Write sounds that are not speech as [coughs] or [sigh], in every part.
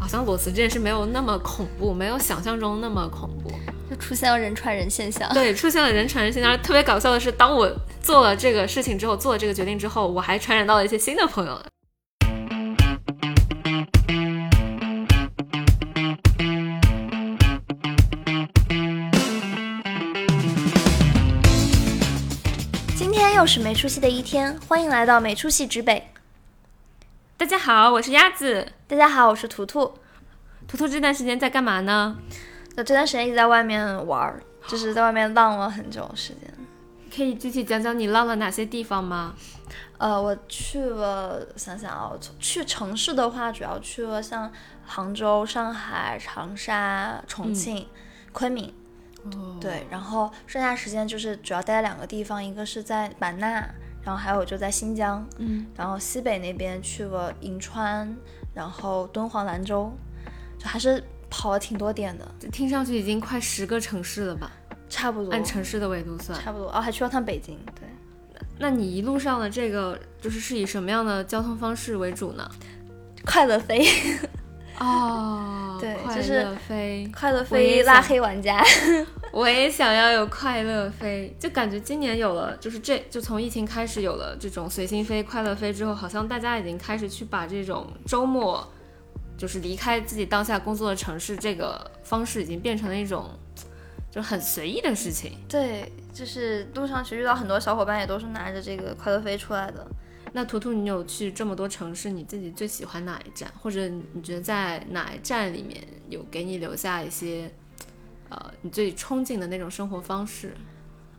好像裸辞这件事没有那么恐怖，没有想象中那么恐怖，就出现了人传人现象。对，出现了人传人现象。特别搞笑的是，当我做了这个事情之后，做了这个决定之后，我还传染到了一些新的朋友。今天又是没出息的一天，欢迎来到没出息之北。大家好，我是鸭子。大家好，我是图图。图图这段时间在干嘛呢？那这段时间一直在外面玩儿，就是在外面浪了很久时间。可以具体讲讲你浪了哪些地方吗？呃，我去了，想想啊，去城市的话，主要去了像杭州、上海、长沙、重庆、昆明。哦，对，然后剩下时间就是主要待在两个地方，一个是在版纳，然后还有就在新疆，嗯，然后西北那边去了银川，然后敦煌、兰州，就还是跑了挺多点的，听上去已经快十个城市了吧？差不多，按城市的纬度算，差不多。哦，还去了趟北京，对。那你一路上的这个就是是以什么样的交通方式为主呢？快乐飞，哦，对就是乐飞，快乐飞拉黑玩家，[laughs] 我也想要有快乐飞，就感觉今年有了，就是这就从疫情开始有了这种随心飞、快乐飞之后，好像大家已经开始去把这种周末，就是离开自己当下工作的城市这个方式，已经变成了一种就很随意的事情。对，就是路上其实遇到很多小伙伴也都是拿着这个快乐飞出来的。那图图，你有去这么多城市，你自己最喜欢哪一站，或者你觉得在哪一站里面有给你留下一些，呃，你最憧憬的那种生活方式？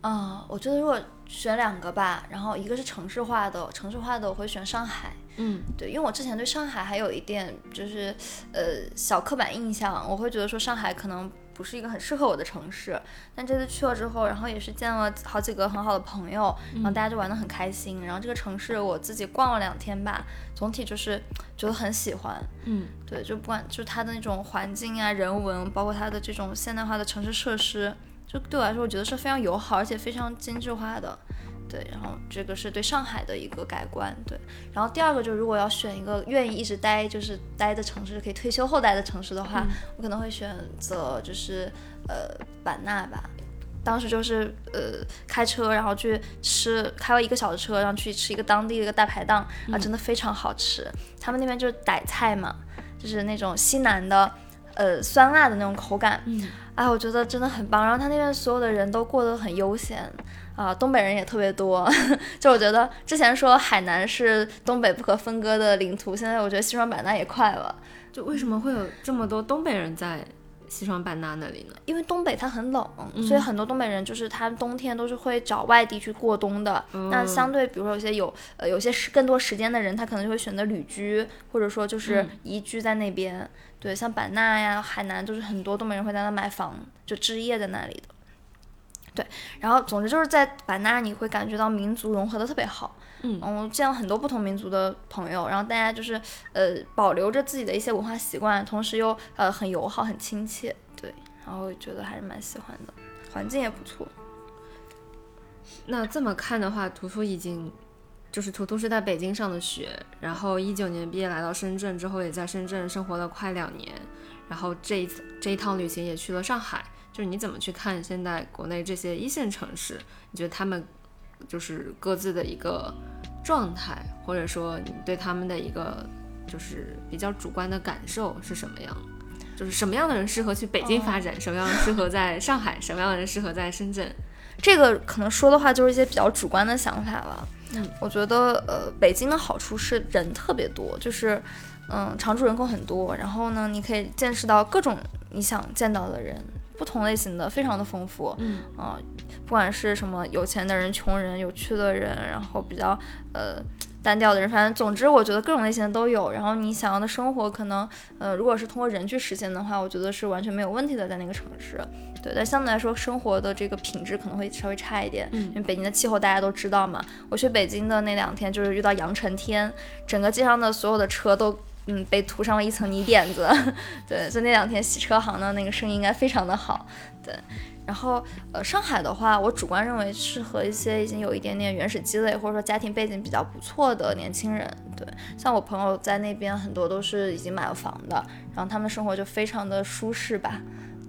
嗯，我觉得如果选两个吧，然后一个是城市化的，城市化的我会选上海。嗯，对，因为我之前对上海还有一点就是呃小刻板印象，我会觉得说上海可能不是一个很适合我的城市。但这次去了之后，然后也是见了好几个很好的朋友，然后大家就玩得很开心。然后这个城市我自己逛了两天吧，总体就是觉得很喜欢。嗯，对，就不管就是它的那种环境啊、人文，包括它的这种现代化的城市设施，就对我来说，我觉得是非常友好而且非常精致化的。对，然后这个是对上海的一个改观。对，然后第二个就是如果要选一个愿意一直待就是待的城市，可以退休后待的城市的话，我可能会选择就是呃版纳吧。当时就是呃开车，然后去吃，开了一个小时车，然后去吃一个当地的一个大排档，啊，真的非常好吃。他们那边就是傣菜嘛，就是那种西南的，呃酸辣的那种口感，嗯，哎，我觉得真的很棒。然后他那边所有的人都过得很悠闲，啊，东北人也特别多。[laughs] 就我觉得之前说海南是东北不可分割的领土，现在我觉得西双版纳也快了，就为什么会有这么多东北人在西双版纳那里呢？因为东北它很冷，嗯所以很多东北人就是他冬天都是会找外地去过冬的。嗯那相对比如说有些有呃有些时更多时间的人，他可能就会选择旅居，或者说就是嗯移居在那边。对，像版纳呀、海南，就是很多东北人会在那买房，就置业在那里的。对，然后总之就是在版纳，你会感觉到民族融合的特别好。嗯我见了很多不同民族的朋友，然后大家就是呃保留着自己的一些文化习惯，同时又呃很友好、很亲切。对，然后觉得还是蛮喜欢的，环境也不错。那这么看的话，图图已经就是图图是在北京上的学，然后一九年毕业来到深圳之后，也在深圳生活了快两年，然后这一次这一趟旅行也去了上海。就是你怎么去看现在国内这些一线城市？你觉得他们就是各自的一个状态，或者说你对他们的一个就是比较主观的感受是什么样？就是什么样的人适合去北京发展，什么样适合在上海，什么样的人适合在深圳？这个可能说的话就是一些比较主观的想法了。嗯，我觉得呃，北京的好处是人特别多，就是嗯，常住人口很多，然后呢，你可以见识到各种你想见到的人，不同类型的，非常的丰富。嗯啊、不管是什么有钱的人、穷人、有趣的人，然后比较呃单调的人，反正总之我觉得各种类型的都有。然后你想要的生活，可能呃，如果是通过人去实现的话，我觉得是完全没有问题的，在那个城市。对，但相对来说，生活的这个品质可能会稍微差一点。嗯因为北京的气候大家都知道嘛。我去北京的那两天，就是遇到扬尘天，整个街上的所有的车都。嗯，被涂上了一层泥点子，[laughs] 对，所以那两天洗车行的那个生意应该非常的好，对。然后呃，上海的话，我主观认为适合一些已经有一点点原始积累或者说家庭背景比较不错的年轻人。对，像我朋友在那边很多都是已经买了房的，然后他们的生活就非常的舒适吧。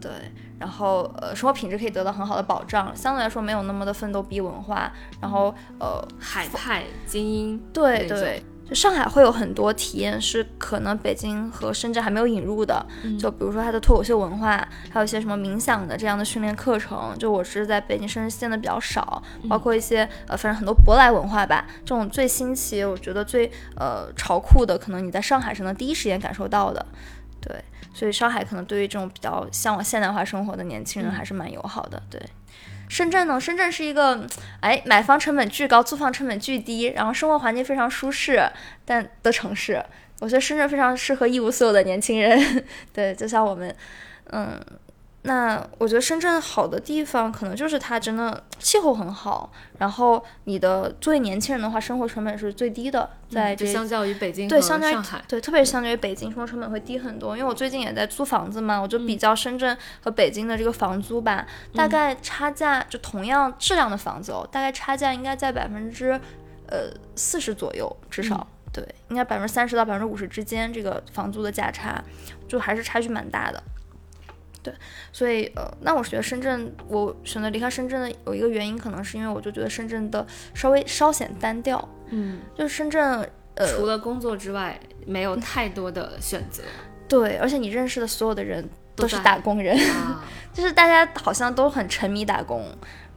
对，然后呃，生活品质可以得到很好的保障，相对来说没有那么的奋斗逼文化。然后呃，海派精英，对对。就上海会有很多体验是可能北京和深圳还没有引入的，就比如说它的脱口秀文化，还有一些什么冥想的这样的训练课程，就我是在北京、深圳见的比较少，包括一些呃，反正很多舶来文化吧，这种最新奇，我觉得最呃潮酷的，可能你在上海是能第一时间感受到的，对，所以上海可能对于这种比较向往现代化生活的年轻人还是蛮友好的，对。深圳呢？深圳是一个，哎，买房成本巨高，租房成本巨低，然后生活环境非常舒适，但的城市，我觉得深圳非常适合一无所有的年轻人。[laughs] 对，就像我们，嗯。那我觉得深圳好的地方，可能就是它真的气候很好，然后你的作为年轻人的话，生活成本是最低的，在这相较于北京对，相较于上海对，特别是相较于北京，生活成本会低很多。因为我最近也在租房子嘛，我就比较深圳和北京的这个房租吧，大概差价就同样质量的房子哦，大概差价应该在百分之呃四十左右，至少对，应该百分之三十到百分之五十之间，这个房租的价差就还是差距蛮大的。对，所以呃，那我觉得深圳，我选择离开深圳的有一个原因，可能是因为我就觉得深圳的稍微稍显单调。嗯，就是深圳，呃，除了工作之外，没有太多的选择。[laughs] 对，而且你认识的所有的人都是打工人，啊 [laughs] 就是大家好像都很沉迷打工。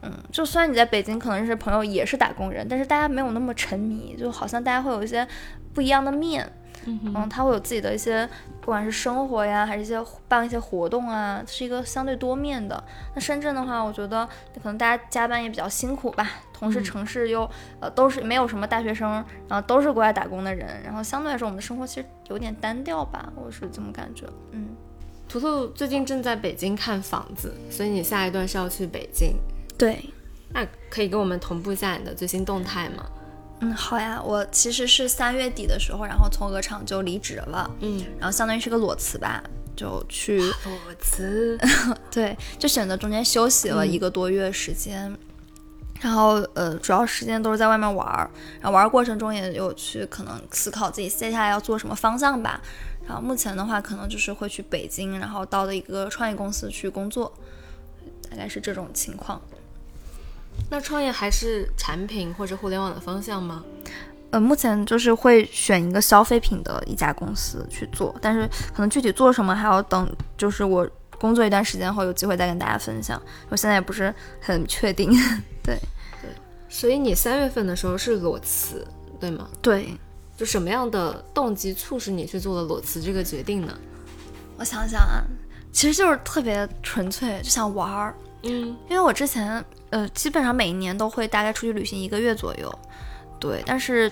嗯，就虽然你在北京可能认识朋友也是打工人，但是大家没有那么沉迷，就好像大家会有一些不一样的面。嗯他会有自己的一些，不管是生活呀，还是一些办一些活动啊，是一个相对多面的。那深圳的话，我觉得可能大家加班也比较辛苦吧，同时城市又呃都是没有什么大学生，然后都是国外打工的人，然后相对来说我们的生活其实有点单调吧，我是这么感觉。嗯，图图最近正在北京看房子，所以你下一段是要去北京，对，那可以跟我们同步一下你的最新动态吗？嗯，好呀，我其实是三月底的时候，然后从鹅厂就离职了，嗯，然后相当于是个裸辞吧，就去裸辞，[laughs] 对，就选择中间休息了一个多月时间，然后呃，主要时间都是在外面玩儿，然后玩儿过程中也有去可能思考自己接下来要做什么方向吧，然后目前的话可能就是会去北京，然后到的一个创业公司去工作，大概是这种情况。那创业还是产品或者互联网的方向吗？呃，目前就是会选一个消费品的一家公司去做，但是可能具体做什么还要等，就是我工作一段时间后有机会再跟大家分享。我现在也不是很确定。[laughs] 对对，所以你三月份的时候是裸辞，对吗？对，就什么样的动机促使你去做了裸辞这个决定呢？我想想啊，其实就是特别纯粹，就想玩儿。嗯，因为我之前呃基本上每一年都会大概出去旅行一个月左右，对，但是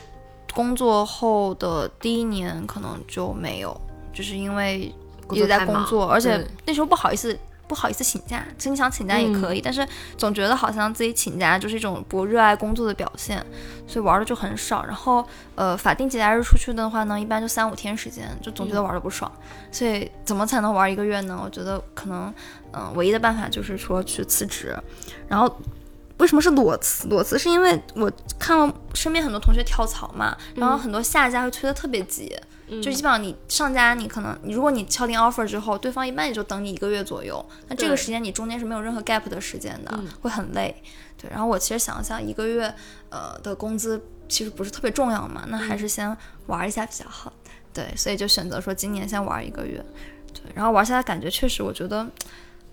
工作后的第一年可能就没有，就是因为也在工作，而且那时候不好意思不好意思请假，其实你想请假也可以，但是总觉得好像自己请假就是一种不热爱工作的表现，所以玩的就很少。然后呃法定节假日出去的话呢，一般就三五天时间，就总觉得玩的不爽。所以怎么才能玩一个月呢？我觉得可能嗯唯一的办法就是说去辞职，然后。为什么是裸辞？裸辞是因为我看了身边很多同学跳槽嘛，然后很多下家会催得特别急，就基本上你上家，你可能你如果你敲定 offer 之后，对方一般也就等你一个月左右，那这个时间你中间是没有任何 gap 的时间的，会很累。对，然后我其实想了想，一个月呃的工资其实不是特别重要嘛，那还是先玩一下比较好。对，所以就选择说今年先玩一个月。对，然后玩下来感觉确实，我觉得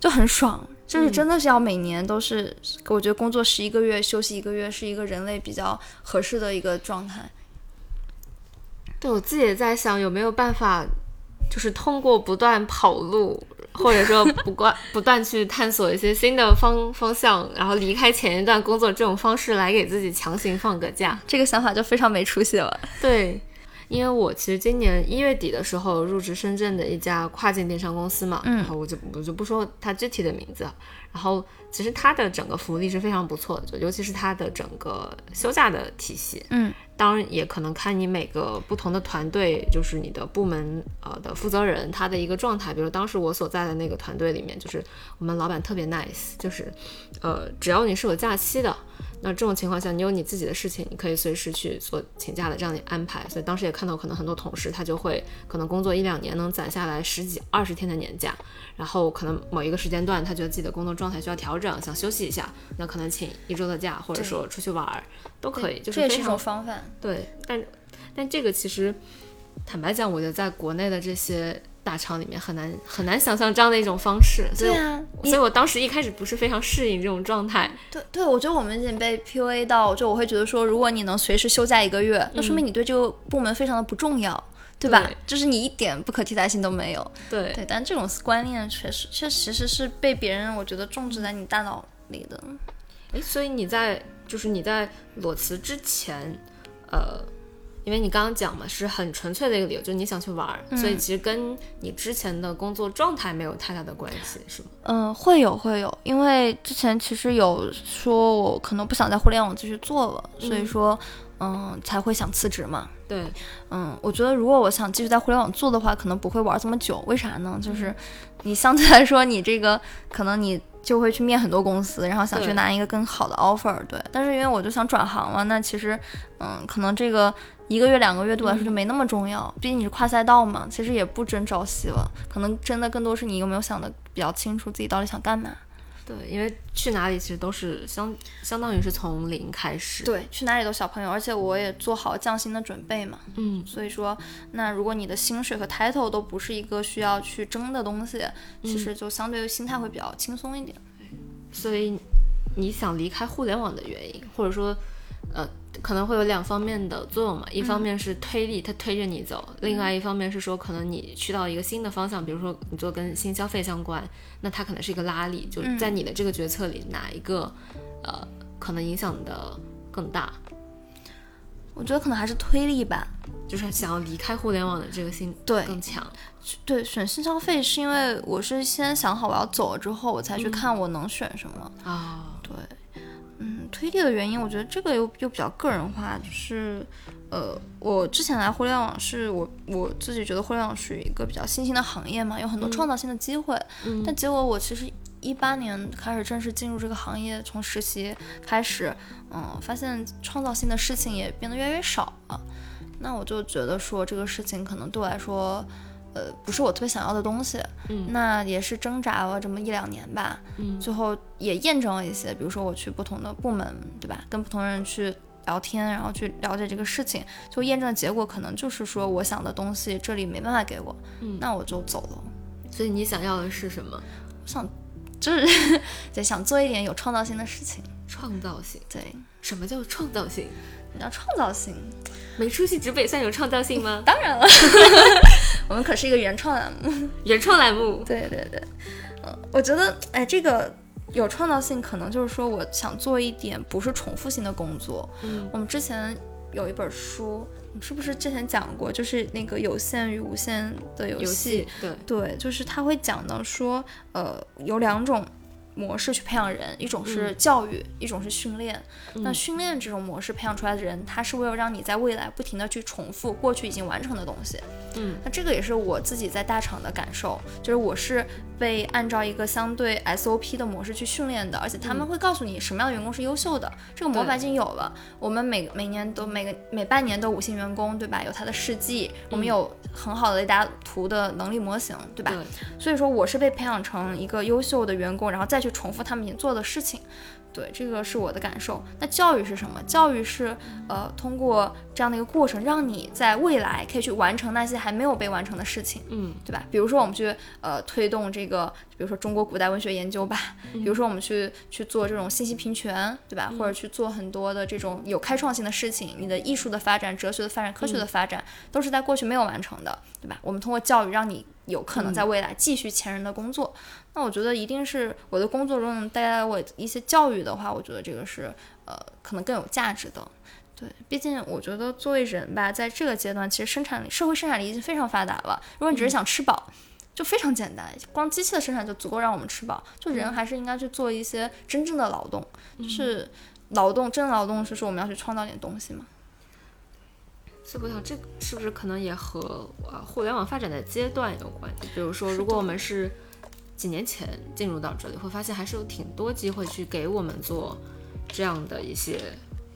就很爽。就是真的是要每年都是，我觉得工作十一个月，休息一个月，是一个人类比较合适的一个状态。对我自己也在想，有没有办法，就是通过不断跑路，或者说不断不断去探索一些新的方方向，然后离开前一段工作这种方式来给自己强行放个假。这个想法就非常没出息了。[laughs] 对。因为我其实今年一月底的时候入职深圳的一家跨境电商公司嘛，嗯，然后我就我就不说它具体的名字，然后其实它的整个福利是非常不错的，就尤其是它的整个休假的体系，嗯，当然也可能看你每个不同的团队，就是你的部门呃的负责人他的一个状态。比如当时我所在的那个团队里面，就是我们老板特别 nice，就是呃只要你是有假期的，那这种情况下你有你自己的事情，你可以随时去做请假的这样的安排。所以当时也看到可能很多同事他就会可能工作一两年能攒下来十几二十天的年假，然后可能某一个时间段他觉得自己的工作状态需要调整，想休息一下，那可能请一周的假，或者说出去玩儿都可以，就是这也是一非常种方法。对，但但这个其实坦白讲，我觉得在国内的这些大厂里面很难很难想象这样的一种方式，所以对啊，所以我当时一开始不是非常适应这种状态。对对，我觉得我们已经被 PUA 到，就我会觉得说，如果你能随时休假一个月，那说明你对这个部门非常的不重要，对吧？对就是你一点不可替代性都没有。对，对，但这种观念确实确其实是被别人我觉得种植在你大脑里的。诶，所以你在就是你在裸辞之前，呃。因为你刚刚讲嘛，是很纯粹的一个理由，就是你想去玩儿，所以其实跟你之前的工作状态没有太大的关系，是吗？嗯，会有会有，因为之前其实有说我可能不想在互联网继续做了，所以说嗯才会想辞职嘛。对，嗯，我觉得如果我想继续在互联网做的话，可能不会玩这么久。为啥呢？就是你相对来说，你这个可能你就会去面很多公司，然后想去拿一个更好的 offer。对，但是因为我就想转行嘛，那其实嗯，可能这个一个月两个月对我来说就没那么重要，毕竟你是跨赛道嘛，其实也不真朝夕了。可能真的更多是你有没有想的比较清楚自己到底想干嘛。对，因为去哪里其实都是相相当于是从零开始。，对，去哪里都小朋友，而且我也做好降薪的准备嘛。嗯，所以说，那如果你的薪水和 title 都不是一个需要去争的东西，其实就相对心态会比较轻松一点。所以你想离开互联网的原因，或者说，呃，可能会有两方面的作用嘛。一方面是推力，它推着你走；另外一方面是说，可能你去到一个新的方向，比如说你做跟新消费相关，那它可能是一个拉力，就在你的这个决策里，哪一个，呃，可能影响的更大？我觉得可能还是推力吧。就是想要离开互联网的这个心对更强。对，选新消费是因为我是先想好我要走了之后，我才去看我能选什么。啊、对，嗯，推力的原因，我觉得这个又又比较个人化，就是，呃，我之前来互联网是我我自己觉得互联网属于一个比较新兴的行业嘛，有很多创造性的机会，嗯但结果我其实一八年开始正式进入这个行业，从实习开始，嗯，发现创造性的事情也变得越来越少了，那我就觉得说这个事情可能对我来说。呃，不是我特别想要的东西，嗯那也是挣扎了这么一两年吧，嗯最后也验证了一些，比如说我去不同的部门，对吧？跟不同人去聊天，然后去了解这个事情，就验证的结果可能就是说我想的东西这里没办法给我，嗯那我就走了。所以你想要的是什么？我想就是 [laughs] 对想做一点有创造性的事情，创造性。对，什么叫创造性？你要创造性，没出息指北算有创造性吗？[laughs] 当然了，[laughs] 我们可是一个原创栏目。原创栏目。对 [laughs] 对对，嗯，我觉得，哎，这个有创造性，可能就是说，我想做一点不是重复性的工作。嗯我们之前有一本书，你是不是之前讲过？就是那个有限与无限的游。戏对，对，就是他会讲到说，呃，有两种模式去培养人，一种是教育，一种是训练。那训练这种模式培养出来的人，他是为了让你在未来不停的去重复过去已经完成的东西。嗯，那这个也是我自己在大厂的感受，就是我是被按照一个相对 SOP 的模式去训练的，而且他们会告诉你什么样的员工是优秀的，这个模板已经有了。我们每每年都每个每半年都五星员工，对吧？有他的事迹，我们有很好的雷达图的能力模型，对吧？对，所以说我是被培养成一个优秀的员工，然后再去重复他们已经做的事情。对，这个是我的感受。那教育是什么？教育是呃，通过这样的一个过程，让你在未来可以去完成那些还没有被完成的事情，嗯对吧？比如说我们去呃推动这个，比如说中国古代文学研究吧，比如说我们去去做这种信息平权，对吧？或者去做很多的这种有开创性的事情，你的艺术的发展、哲学的发展、科学的发展，都是在过去没有完成的，对吧？我们通过教育让你有可能在未来继续前人的工作。那我觉得一定是我的工作中能带来我一些教育的话，我觉得这个是呃可能更有价值的。对，毕竟我觉得作为人吧，在这个阶段，其实生产力、社会生产力已经非常发达了。如果你只是想吃饱，就非常简单，光机器的生产就足够让我们吃饱。就人还是应该去做一些真正的劳动，就是劳动，真的劳动是说我们要去创造点东西嘛。所以我想，这个是不是可能也和呃互联网发展的阶段有关系？比如说，如果我们是几年前进入到这里，会发现还是有挺多机会去给我们做这样的一些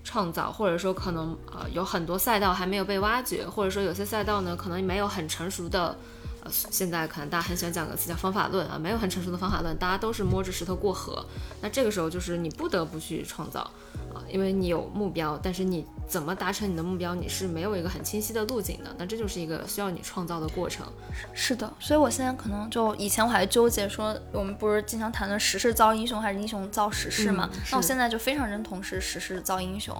创造，或者说可能呃有很多赛道还没有被挖掘，或者说有些赛道呢可能没有很成熟的。呃，现在可能大家很喜欢讲个词叫方法论啊，没有很成熟的方法论，大家都是摸着石头过河。那这个时候就是你不得不去创造啊，因为你有目标，但是你怎么达成你的目标，你是没有一个很清晰的路径的。那这就是一个需要你创造的过程。是的，所以我现在可能就以前我还纠结说，我们不是经常谈论时势造英雄还是英雄造时势嘛？那我现在就非常认同是时势造英雄。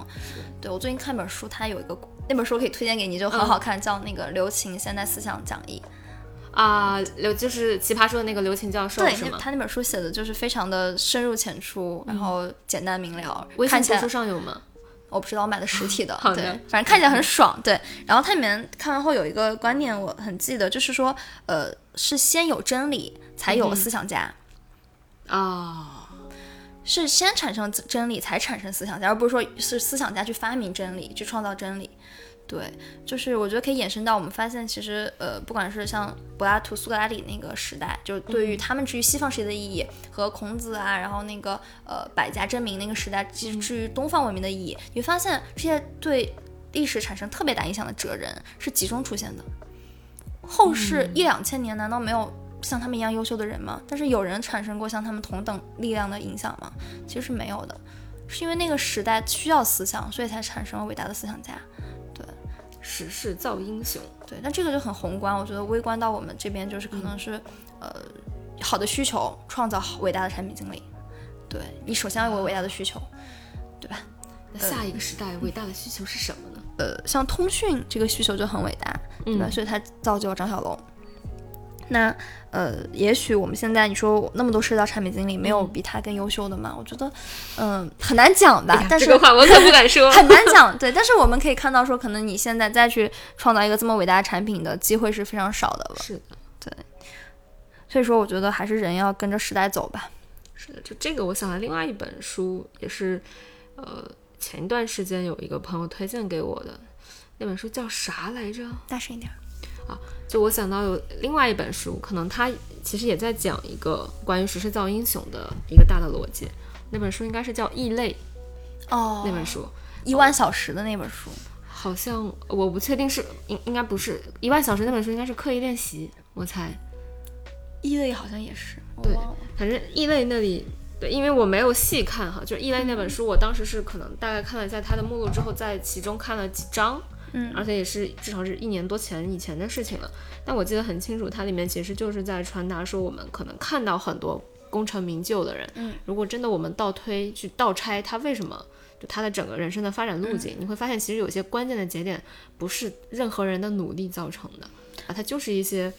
对我最近看本书，它有一个那本书可以推荐给你，就很好看，叫那个留情现代思想讲义。啊，刘就是奇葩说的那个刘擎教授，对，是吗？他那本书写的就是非常的深入浅出，然后简单明了。微信读书上有吗？我不知道，我买的实体的。好的，反正看起来很爽。对，然后它里面看完后有一个观念我很记得，就是说，呃，是先有真理才有思想家。啊，是先产生真理才产生思想家，而不是说是思想家去发明真理，去创造真理。对，就是我觉得可以延伸到我们发现，其实呃，不管是像柏拉图、苏格拉底那个时代，就对于他们至于西方世界的意义，和孔子啊，然后那个呃百家争鸣那个时代，其实至于东方文明的意义，你会发现这些对历史产生特别大影响的哲人是集中出现的。后世一两千年，难道没有像他们一样优秀的人吗？但是有人产生过像他们同等力量的影响吗？其实是没有的，是因为那个时代需要思想，所以才产生了伟大的思想家。时势造英雄，对，那这个就很宏观。我觉得微观到我们这边，就是可能是，呃，好的需求创造好伟大的产品经理。对你首先要有伟大的需求，对吧？那下一个时代伟大的需求是什么呢？呃，像通讯这个需求就很伟大，对吧？所以它造就了张小龙。那呃，也许我们现在你说那么多社交产品经理，没有比他更优秀的吗？我觉得，嗯，很难讲吧。[laughs] 但是这个话我可不敢说，[laughs] 很难讲。对，但是我们可以看到，说可能你现在再去创造一个这么伟大的产品的机会是非常少的了。是的，对。所以说，我觉得还是人要跟着时代走吧。是的，就这个，我想了另外一本书，也是呃前一段时间有一个朋友推荐给我的，那本书叫啥来着？大声一点。啊，就我想到有另外一本书，可能它其实也在讲一个关于时势造英雄的一个大的逻辑。那本书应该是叫《异类》哦，那本书一万小时的那本书，好像我不确定是应应该不是一万小时那本书，应该是刻意练习，我猜。异类好像也是，对，反正异类那里对，因为我没有细看哈，就是异类那本书，我当时是可能大概看了一下它的目录之后，在其中看了几章。嗯，而且也是至少是一年多前以前的事情了。但我记得很清楚，它里面其实就是在传达说，我们可能看到很多功成名就的人，嗯，如果真的我们倒推去倒拆他为什么就他的整个人生的发展路径，你会发现其实有些关键的节点不是任何人的努力造成的啊，它就是一些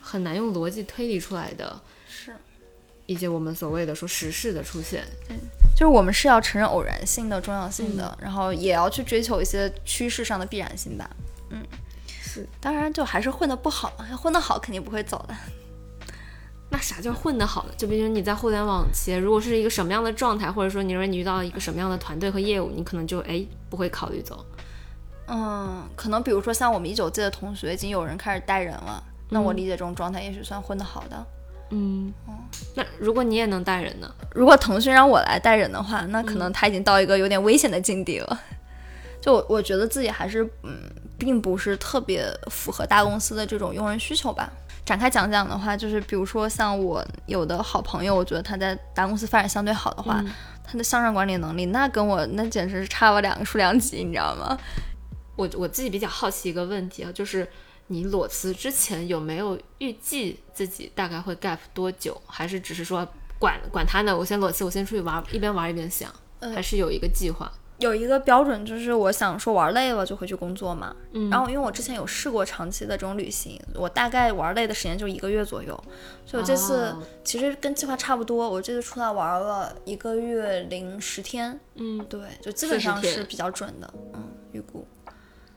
很难用逻辑推理出来的，是。以及我们所谓的说时事的出现，对，就是我们是要承认偶然性的重要性的，然后也要去追求一些趋势上的必然性吧。嗯，是，当然就还是混得不好嘛，混得好肯定不会走的。[laughs] 那啥叫混得好呢？就比如你在互联网企业，如果是一个什么样的状态，或者说你认为你遇到一个什么样的团队和业务，你可能就哎不会考虑走。嗯，可能比如说像我们一九届的同学，已经有人开始带人了，那我理解这种状态也许算混得好的。嗯，那如果你也能带人呢？如果腾讯让我来带人的话，那可能他已经到一个有点危险的境地了。就我觉得自己还是嗯，并不是特别符合大公司的这种用人需求吧。展开讲讲的话，就是比如说像我有的好朋友，我觉得他在大公司发展相对好的话，他的向上管理能力那跟我那简直是差了两个数量级，你知道吗？我我自己比较好奇一个问题啊，就是。你裸辞之前有没有预计自己大概会 gap 多久？还是只是说管管他呢？我先裸辞，我先出去玩，一边玩一边想，还是有一个计划？有一个标准，就是我想说玩累了就回去工作嘛。嗯。然后因为我之前有试过长期的这种旅行，我大概玩累的时间就一个月左右，所以我这次其实跟计划差不多。我这次出来玩了一个月零十天。嗯，对，就基本上是比较准的。嗯，预估。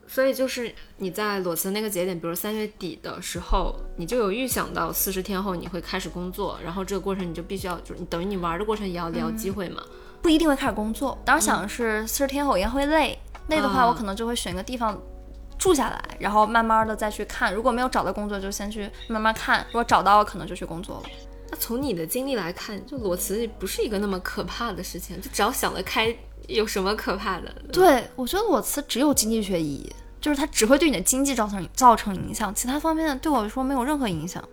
所以就是你在裸辞那个节点，比如三月底的时候，你就有预想到四十天后你会开始工作，然后这个过程你就必须要，就是你等于你玩的过程也要聊机会嘛？不一定会开始工作，当时想的是四十天后应该会累，累的话我可能就会选个地方住下来，然后慢慢的再去看。如果没有找到工作，就先去慢慢看；如果找到了，可能就去工作了。那从你的经历来看，就裸辞不是一个那么可怕的事情，就只要想得开，有什么可怕的？对我觉得裸辞只有经济学意义，就是它只会对你的经济造成造成影响，其他方面对我来说没有任何影响。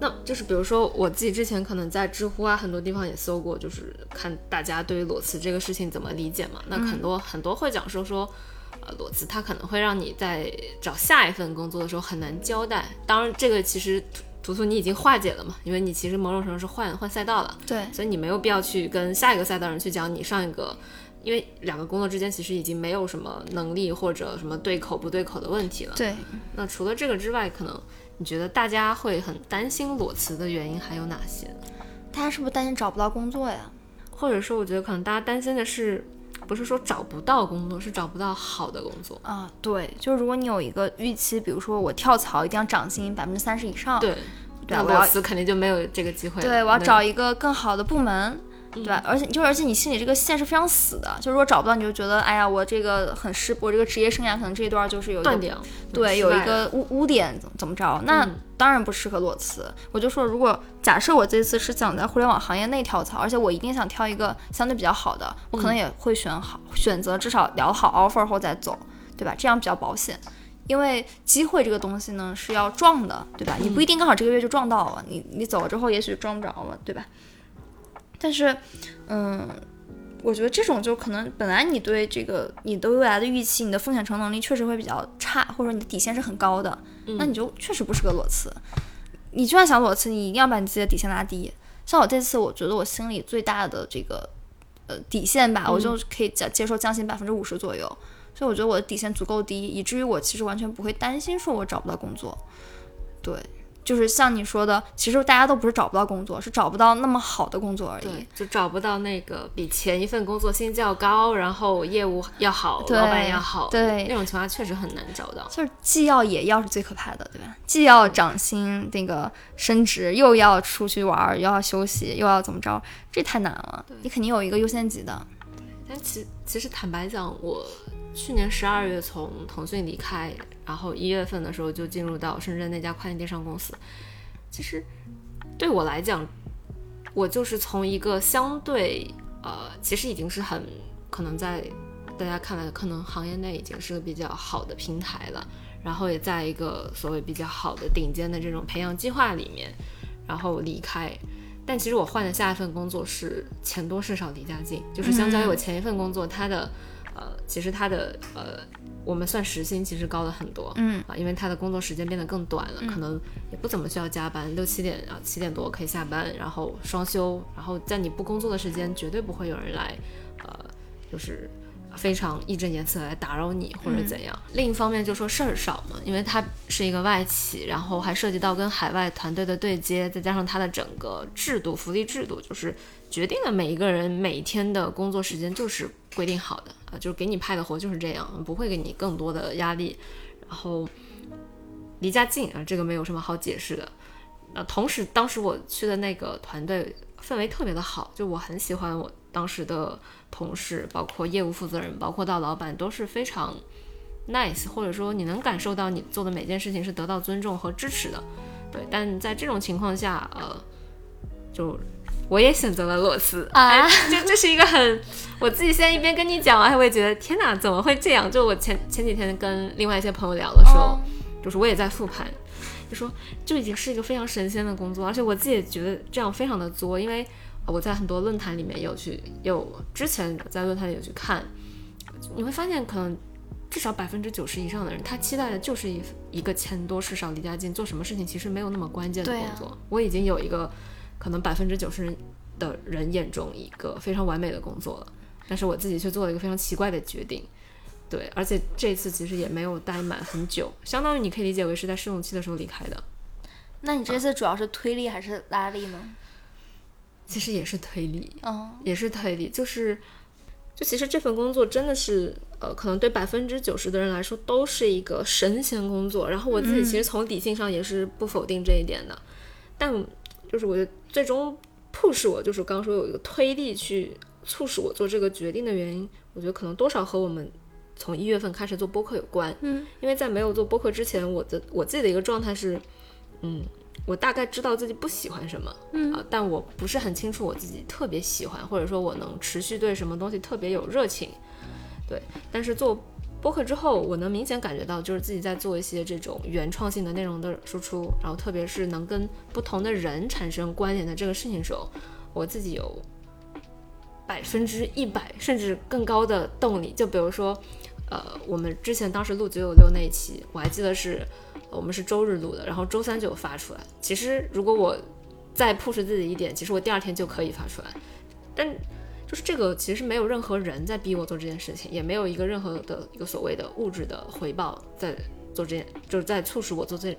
那就是比如说我自己之前可能在知乎啊很多地方也搜过，就是看大家对于裸辞这个事情怎么理解嘛。那很多很多会讲说说，呃，裸辞它可能会让你在找下一份工作的时候很难交代。当然，这个其实图图你已经化解了嘛，因为你其实某种程度是换换赛道了，对，所以你没有必要去跟下一个赛道人去讲你上一个，因为两个工作之间其实已经没有什么能力或者什么对口不对口的问题了。对，那除了这个之外，可能。你觉得大家会很担心裸辞的原因还有哪些？大家是不是担心找不到工作呀？或者说，我觉得可能大家担心的是，不是说找不到工作，是找不到好的工作啊？对，就是如果你有一个预期，比如说我跳槽一定要涨薪百分之三十以上，对，那裸辞肯定就没有这个机会。对，我要找一个更好的部门。对吧？而且就而且你心里这个线是非常死的，就如果找不到，你就觉得哎呀，我这个很失，我这个职业生涯可能这一段就是有断点，对，有一个污污点，怎么着？那当然不适合裸辞。我就说，如果假设我这次是想在互联网行业内跳槽，而且我一定想挑一个相对比较好的，我可能也会选好选择至少聊好 offer 后再走，对吧？这样比较保险。因为机会这个东西呢是要撞的，对吧？你不一定刚好这个月就撞到了，你你走了之后也许撞不着了，对吧？但是，嗯，我觉得这种就可能本来你对这个你对未来的预期，你的风险承受能力确实会比较差，或者说你的底线是很高的，那你就确实不适合裸辞。你就算想裸辞，你一定要把你自己的底线拉低。像我这次，我觉得我心里最大的这个呃底线吧，我就可以接接受降薪百分之五十左右。所以我觉得我的底线足够低，以至于我其实完全不会担心说我找不到工作。对。就是像你说的，其实大家都不是找不到工作，是找不到那么好的工作而已。就找不到那个比前一份工作薪资要高，然后业务要好，老板要好，对那种情况确实很难找到。就是既要也要是最可怕的，对吧？既要涨薪，那个升职，又要出去玩，又要休息，又要怎么着？这太难了。你肯定有一个优先级的。但其其实坦白讲，我。去年十二月从腾讯离开，然后一月份的时候就进入到深圳那家跨境电商公司。其实对我来讲，我就是从一个相对呃，其实已经是很可能在大家看来，可能行业内已经是个比较好的平台了，然后也在一个所谓比较好的顶尖的这种培养计划里面，然后离开。但其实我换的下一份工作是钱多事少离家近，就是相较于我前一份工作，它的。呃，其实他的呃，我们算时薪其实高了很多，嗯。啊，因为他的工作时间变得更短了，可能也不怎么需要加班，六七点啊七点多可以下班，然后双休，然后在你不工作的时间，绝对不会有人来，呃，就是非常义正言辞来打扰你或者怎样。另一方面就说事儿少嘛，因为它是一个外企，然后还涉及到跟海外团队的对接，再加上它的整个制度福利制度，就是决定了每一个人每天的工作时间就是规定好的。啊，就是给你派的活就是这样，不会给你更多的压力。然后离家近啊，这个没有什么好解释的。呃，同时当时我去的那个团队氛围特别的好，就我很喜欢我当时的同事，包括业务负责人，包括到老板都是非常 nice，或者说你能感受到你做的每件事情是得到尊重和支持的。对，但在这种情况下，呃，就。我也选择了裸辞啊，就这是一个很，我自己现在一边跟你讲，我还会觉得天哪，怎么会这样？就我前前几天跟另外一些朋友聊的时候，就是我也在复盘，就说就已经是一个非常神仙的工作，而且我自己也觉得这样非常的作，因为我在很多论坛里面有去，有之前在论坛里有去看，你会发现可能至少百分之九十以上的人，他期待的就是一一个钱多事少离家近，做什么事情其实没有那么关键的工作。我已经有一个。可能百分之九十的人眼中一个非常完美的工作了，但是我自己却做了一个非常奇怪的决定，对，而且这次其实也没有待满很久，相当于你可以理解为是在试用期的时候离开的。那你这次主要是推力还是拉力呢？其实也是推理，嗯，也是推理，就是，就其实这份工作真的是，呃，可能对百分之九十的人来说都是一个神仙工作，然后我自己其实从理性上也是不否定这一点的，但。就是我觉得最终迫使我，就是刚刚说有一个推力去促使我做这个决定的原因，我觉得可能多少和我们从一月份开始做播客有关。嗯，因为在没有做播客之前，我的我自己的一个状态是，嗯，我大概知道自己不喜欢什么，嗯啊，但我不是很清楚我自己特别喜欢，或者说我能持续对什么东西特别有热情。对，但是做播客之后，我能明显感觉到，就是自己在做一些这种原创性的内容的输出，然后特别是能跟不同的人产生关联的这个事情时候，我自己有百分之一百甚至更高的动力。就比如说，呃，我们之前当时录九九六那一期，我还记得是我们是周日录的，然后周三就发出来。其实如果我再 push 自己一点，其实我第二天就可以发出来，但。就是这个，其实没有任何人在逼我做这件事情，也没有一个任何的一个所谓的物质的回报在做这件，就是在促使我做这，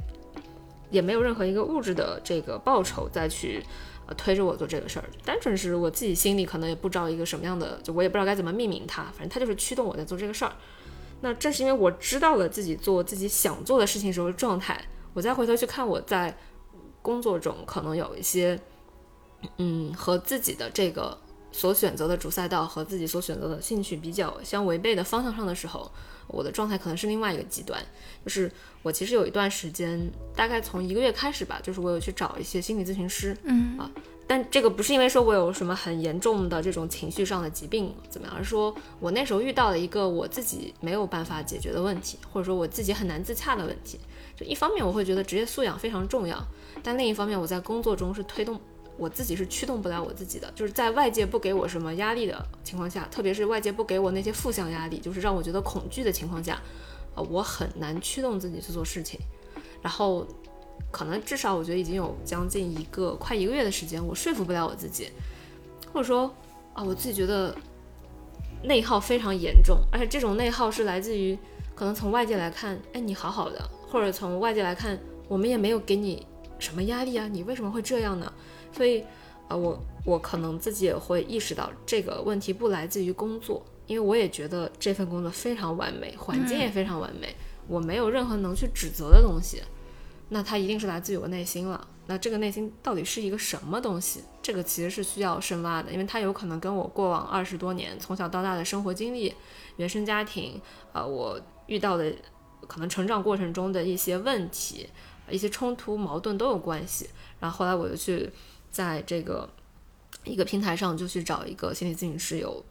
也没有任何一个物质的这个报酬再去呃推着我做这个事儿，单纯是我自己心里可能也不知道一个什么样的，就我也不知道该怎么命名它，反正它就是驱动我在做这个事儿。那正是因为我知道了自己做自己想做的事情时候的状态，我再回头去看我在工作中可能有一些，嗯，和自己的这个。所选择的主赛道和自己所选择的兴趣比较相违背的方向上的时候，我的状态可能是另外一个极端。就是我其实有一段时间，大概从一个月开始吧，就是我有去找一些心理咨询师，嗯啊，但这个不是因为说我有什么很严重的这种情绪上的疾病怎么样，而是说我那时候遇到了一个我自己没有办法解决的问题，或者说我自己很难自洽的问题。就一方面我会觉得职业素养非常重要，但另一方面我在工作中是推动。我自己是驱动不了我自己的，就是在外界不给我什么压力的情况下，特别是外界不给我那些负向压力，就是让我觉得恐惧的情况下，呃，我很难驱动自己去做事情。然后，可能至少我觉得已经有将近一个快一个月的时间，我说服不了我自己，或者说啊，我自己觉得内耗非常严重，而且这种内耗是来自于可能从外界来看，哎，你好好的，或者从外界来看，我们也没有给你什么压力啊，你为什么会这样呢？所以，啊，我我可能自己也会意识到这个问题不来自于工作，因为我也觉得这份工作非常完美，环境也非常完美，我没有任何能去指责的东西，那它一定是来自于我内心了。那这个内心到底是一个什么东西？这个其实是需要深挖的，因为它有可能跟我过往二十多年从小到大的生活经历、原生家庭，呃，我遇到的可能成长过程中的一些问题、一些冲突、矛盾都有关系。然后后来我就去。在这个一个平台上，就去找一个心理咨询师，有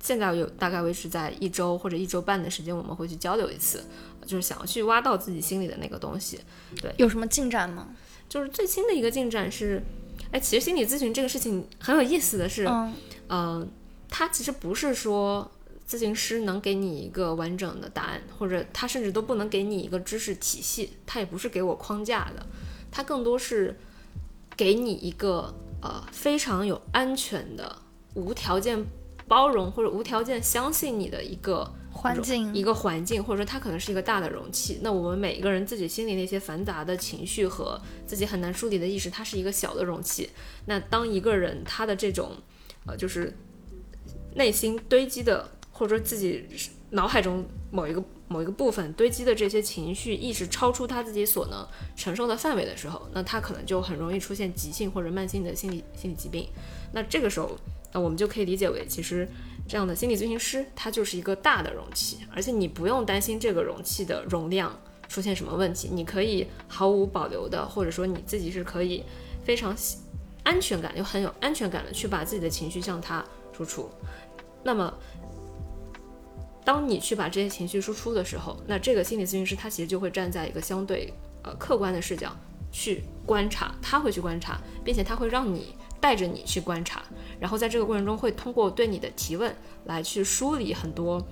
现在有大概维持在一周或者一周半的时间，我们会去交流一次，就是想要去挖到自己心里的那个东西。对，有什么进展吗？就是最新的一个进展是，哎，其实心理咨询这个事情很有意思的是，嗯，呃，它其实不是说咨询师能给你一个完整的答案，或者他甚至都不能给你一个知识体系，他也不是给我框架的，他更多是。给你一个呃非常有安全的、无条件包容或者无条件相信你的一个环境，一个环境，或者说它可能是一个大的容器。那我们每一个人自己心里那些繁杂的情绪和自己很难梳理的意识，它是一个小的容器。那当一个人他的这种呃就是内心堆积的，或者说自己脑海中某一个。某一个部分堆积的这些情绪意识超出他自己所能承受的范围的时候，那他可能就很容易出现急性或者慢性的心理心理疾病。那这个时候，那我们就可以理解为，其实这样的心理咨询师他就是一个大的容器，而且你不用担心这个容器的容量出现什么问题，你可以毫无保留的，或者说你自己是可以非常安全感又很有安全感的去把自己的情绪向他输出。那么。当你去把这些情绪输出的时候，那这个心理咨询师他其实就会站在一个相对呃客观的视角去观察，他会去观察，并且他会让你带着你去观察，然后在这个过程中会通过对你的提问来去梳理很多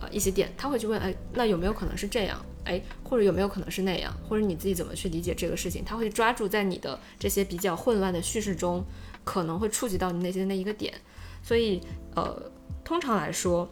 呃一些点，他会去问，哎，那有没有可能是这样？哎，或者有没有可能是那样？或者你自己怎么去理解这个事情？他会抓住在你的这些比较混乱的叙事中，可能会触及到你内心的那一个点，所以呃，通常来说。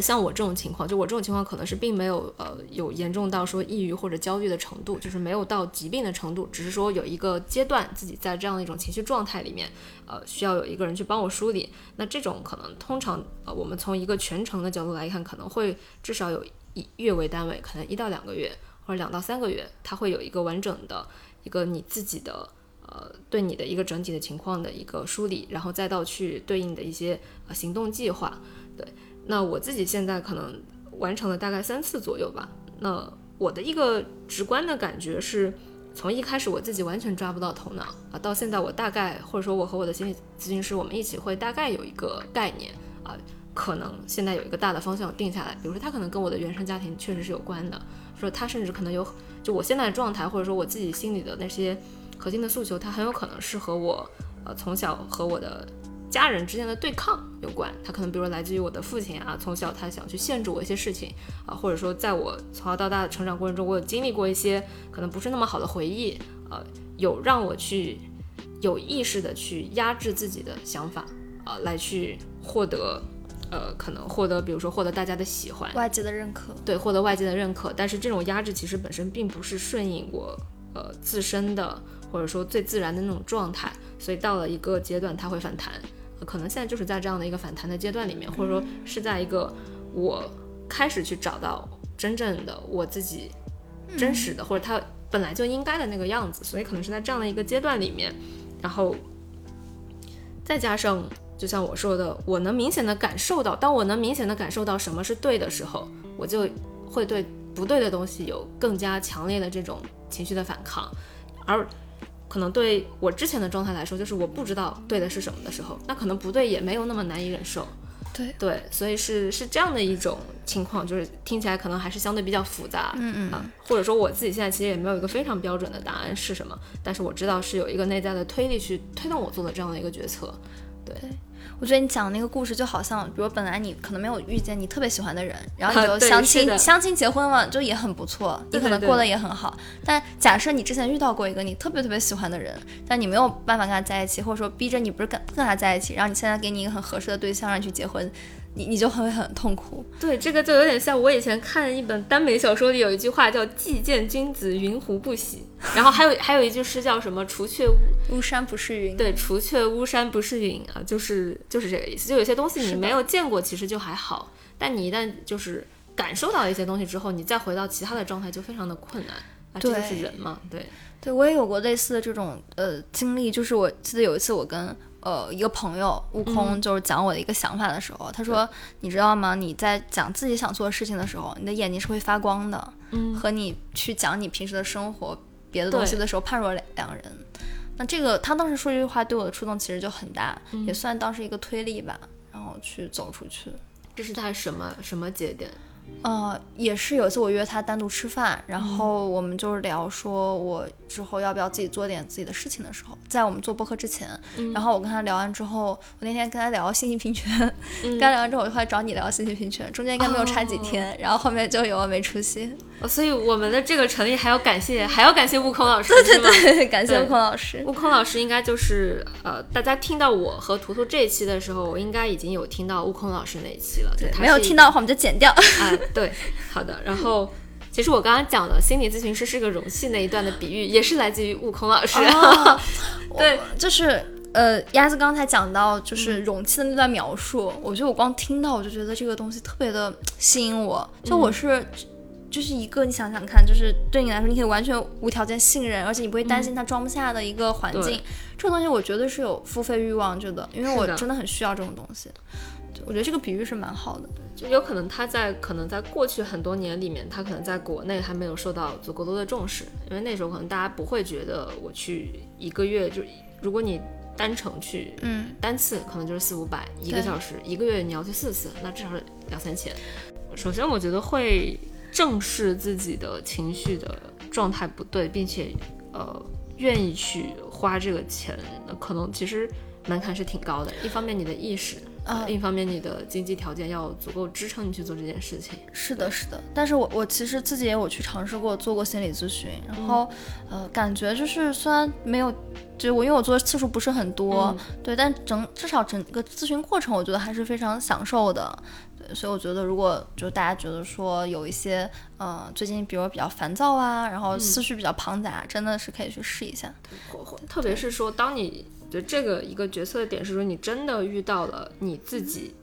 像我这种情况，就我这种情况，可能是并没有呃有严重到说抑郁或者焦虑的程度，就是没有到疾病的程度，只是说有一个阶段自己在这样的一种情绪状态里面，呃，需要有一个人去帮我梳理。那这种可能通常呃我们从一个全程的角度来看，可能会至少有一月为单位，可能一到两个月或者两到三个月，它会有一个完整的一个你自己的呃对你的一个整体的情况的一个梳理，然后再到去对应的一些呃行动计划，对。那我自己现在可能完成了大概三次左右吧。那我的一个直观的感觉是，从一开始我自己完全抓不到头脑啊，到现在我大概或者说我和我的心理咨询师我们一起会大概有一个概念啊，可能现在有一个大的方向定下来，比如说他可能跟我的原生家庭确实是有关的，说他甚至可能有就我现在的状态或者说我自己心里的那些核心的诉求，他很有可能是和我呃从小和我的。家人之间的对抗有关，他可能比如说来自于我的父亲啊，从小他想去限制我一些事情啊，或者说在我从小到大的成长过程中，我有经历过一些可能不是那么好的回忆，呃，有让我去有意识的去压制自己的想法啊，来去获得呃，可能获得比如说获得大家的喜欢，外界的认可，对，获得外界的认可，但是这种压制其实本身并不是顺应我呃自身的或者说最自然的那种状态，所以到了一个阶段它会反弹。可能现在就是在这样的一个反弹的阶段里面，或者说是在一个我开始去找到真正的我自己真实的或者他本来就应该的那个样子，所以可能是在这样的一个阶段里面，然后再加上就像我说的，我能明显的感受到，当我能明显的感受到什么是对的时候，我就会对不对的东西有更加强烈的这种情绪的反抗，而。可能对我之前的状态来说，就是我不知道对的是什么的时候，那可能不对也没有那么难以忍受。对对，所以是是这样的一种情况，就是听起来可能还是相对比较复杂。嗯嗯，或者说我自己现在其实也没有一个非常标准的答案是什么，但是我知道是有一个内在的推力去推动我做的这样的一个决策。对。我觉得你讲那个故事就好像，比如本来你可能没有遇见你特别喜欢的人，然后你就相亲，相亲结婚了，就也很不错，你可能过得也很好。但假设你之前遇到过一个你特别特别喜欢的人，但你没有办法跟他在一起，或者说逼着你不是跟跟他在一起，然后你现在给你一个很合适的对象让你去结婚。你你就会很痛苦，对这个就有点像我以前看一本耽美小说里有一句话叫“既见君子，云胡不喜”，然后还有还有一句诗叫什么“除却巫山不是云”，对，除却巫山不是云啊，就是就是这个意思。就有些东西你没有见过，其实就还好，但你一旦就是感受到一些东西之后，你再回到其他的状态就非常的困难啊，这就是人嘛，对，对我也有过类似的这种呃经历，就是我记得有一次我跟。呃，一个朋友悟空就是讲我的一个想法的时候，他说：“你知道吗？你在讲自己想做的事情的时候，你的眼睛是会发光的，嗯，和你去讲你平时的生活别的东西的时候判若两两人。那这个他当时说这句话对我的触动其实就很大，也算当时一个推力吧，然后去走出去。这是在什么什么节点？”呃，也是有一次我约他单独吃饭，然后我们就是聊说，我之后要不要自己做点自己的事情的时候，在我们做播客之前，然后我跟他聊完之后，我那天跟他聊信息平权，跟他聊完之后，我就来找你聊信息平权，中间应该没有差几天，然后后面就有了没出息。所以我们的这个成立还要感谢，还要感谢悟空老师，对对对，感谢悟空老师。悟空老师应该就是呃，大家听到我和图图这一期的时候，我应该已经有听到悟空老师那一期了。对，没有听到的话我们就剪掉。啊，对，好的。然后其实我刚刚讲的心理咨询师是个容器那一段的比喻，也是来自于悟空老师。[laughs] 对，就是呃，鸭子刚才讲到就是容器的那段描述，我觉得我光听到我就觉得这个东西特别的吸引我，就我是。就是一个，你想想看，就是对你来说，你可以完全无条件信任，而且你不会担心它装不下的一个环境。这个东西我觉得是有付费欲望，觉得，因为我真的很需要这种东西。我觉得这个比喻是蛮好的。就有可能他在可能在过去很多年里面，他可能在国内还没有受到足够多的重视，因为那时候可能大家不会觉得我去一个月就，如果你单程去，嗯，单次可能就是四五百一个小时，一个月你要去四次，那至少两三千。首先，我觉得会。正视自己的情绪的状态不对，并且，呃，愿意去花这个钱，那可能其实门槛是挺高的。一方面你的意识，啊，一方面你的经济条件要足够支撑你去做这件事情。是的，是的。但是我我其实自己也有去尝试过做过心理咨询，然后，呃，感觉就是虽然没有，就我因为我做的次数不是很多，对，但整至少整个咨询过程，我觉得还是非常享受的。对所以我觉得，如果就大家觉得说有一些，呃，最近比如比较烦躁啊，然后思绪比较庞杂，真的是可以去试一下。特别是说，当你就这个一个决策的点是说，你真的遇到了你自己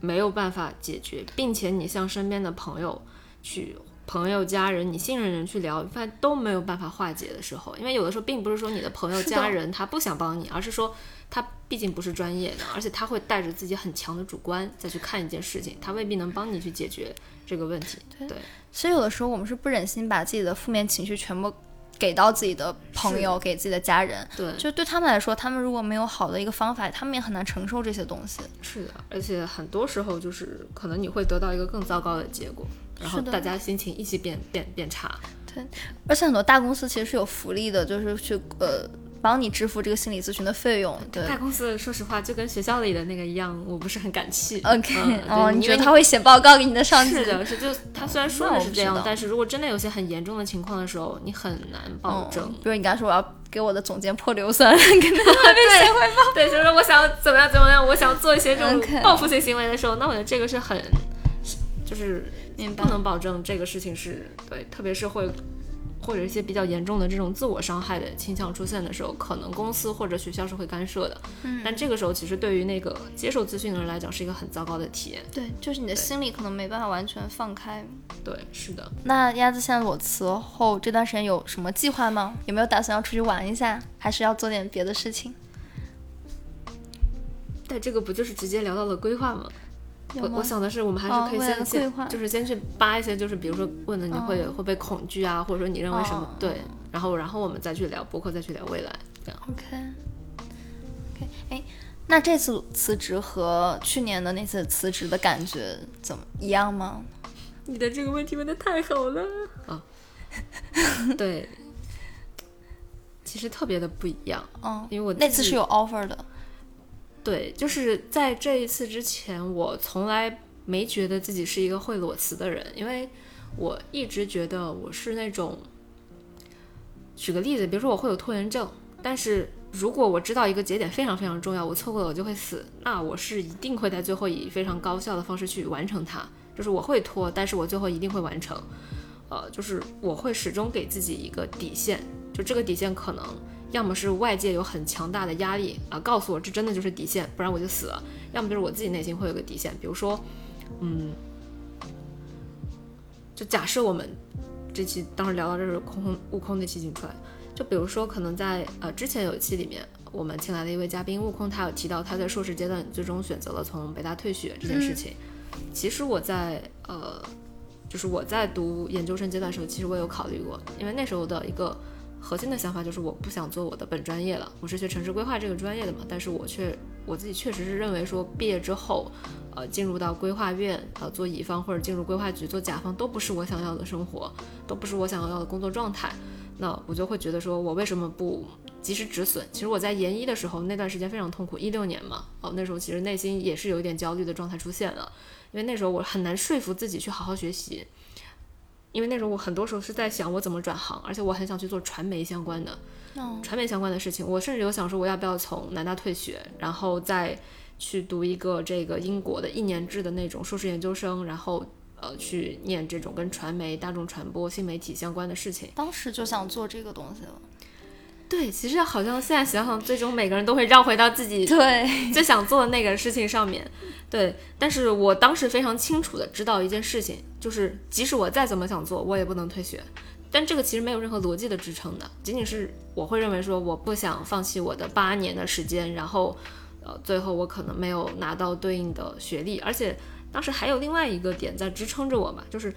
没有办法解决，并且你向身边的朋友去朋友、家人、你信任人去聊，发现都没有办法化解的时候，因为有的时候并不是说你的朋友、家人他不想帮你，而是说他毕竟不是专业的，而且他会带着自己很强的主观再去看一件事情，他未必能帮你去解决这个问题。对对其实有的时候我们是不忍心把自己的负面情绪全部给到自己的朋友、给自己的家人，对，就对他们来说，他们如果没有好的一个方法，他们也很难承受这些东西。是的，而且很多时候就是可能你会得到一个更糟糕的结果，然后大家心情一起变变变差。对而且很多大公司其实是有福利的，就是去呃帮你支付这个心理咨询的费用。对大公司说实话就跟学校里的那个一样，我不是很敢去。，OK，嗯、[laughs] 哦，你觉得他会写报告给你的上级？是的，是就他虽然说的是这样但是如果真的有些很严重的情况的时候，你很难保证。嗯，比如你刚才说我要给我的总监泼硫酸，[laughs] 跟他 [laughs] 被写汇报。对，就是我想怎么样怎么样，我想做一些这种报复性行为的时候，那我觉得这个是很，就是你不能保证这个事情是对，特别是会或者一些比较严重的这种自我伤害的倾向出现的时候，可能公司或者学校是会干涉的。嗯但这个时候其实对于那个接受咨询的人来讲是一个很糟糕的体验。对，就是你的心里可能没办法完全放开。对，是的。那鸭子现在裸辞后这段时间有什么计划吗？有没有打算要出去玩一下，还是要做点别的事情？但这个不就是直接聊到了规划吗？我我想的是，我们还是可以哦先先、就是先去扒一些，就是比如说问的你会、会不会恐惧啊，或者说你认为什么、哦对，然后然后我们再去聊，包括再去聊未来，这样。OK OK，哎，那这次辞职和去年的那次辞职的感觉怎么一样吗？你的这个问题问的太好了啊！对，其实特别的不一样，嗯，因为我那次是有 offer 的。对，就是在这一次之前，我从来没觉得自己是一个会裸辞的人，因为我一直觉得我是那种，举个例子，比如说我会有拖延症，但是如果我知道一个节点非常非常重要，我错过了我就会死，那我是一定会在最后以非常高效的方式去完成它，就是我会拖，但是我最后一定会完成，呃，就是我会始终给自己一个底线，就这个底线可能。要么是外界有很强大的压力啊，告诉我这真的就是底线，不然我就死了；要么就是我自己内心会有个底线，比如说，嗯，就假设我们这期当时聊到这是空空悟空那期已经出来，就比如说可能在呃之前有一期里面，我们请来的一位嘉宾悟空，他有提到他在硕士阶段最终选择了从北大退学这件事情。其实我在呃，就是我在读研究生阶段的时候，其实我有考虑过，因为那时候的一个。核心的想法就是我不想做我的本专业了，我是学城市规划这个专业的嘛，但是我却我自己确实是认为说毕业之后，呃，进入到规划院呃做乙方或者进入规划局做甲方都不是我想要的生活，都不是我想要的工作状态，那我就会觉得说我为什么不及时止损？其实我在研一的时候那段时间非常痛苦，一六年嘛，哦那时候其实内心也是有一点焦虑的状态出现了，因为那时候我很难说服自己去好好学习。因为那时候我很多时候是在想我怎么转行，而且我很想去做传媒相关的，嗯传媒相关的事情。我甚至有想说我要不要从南大退学，然后再去读一个这个英国的一年制的那种硕士研究生，然后呃去念这种跟传媒、大众传播、新媒体相关的事情。当时就想做这个东西了。对，其实好像现在想想，最终每个人都会绕回到自己对，[laughs] 最想做的那个事情上面。对，但是我当时非常清楚的知道一件事情，就是即使我再怎么想做，我也不能退学。但这个其实没有任何逻辑的支撑的，仅仅是我会认为说我不想放弃我的八年的时间，然后呃最后我可能没有拿到对应的学历，而且当时还有另外一个点在支撑着我嘛，就是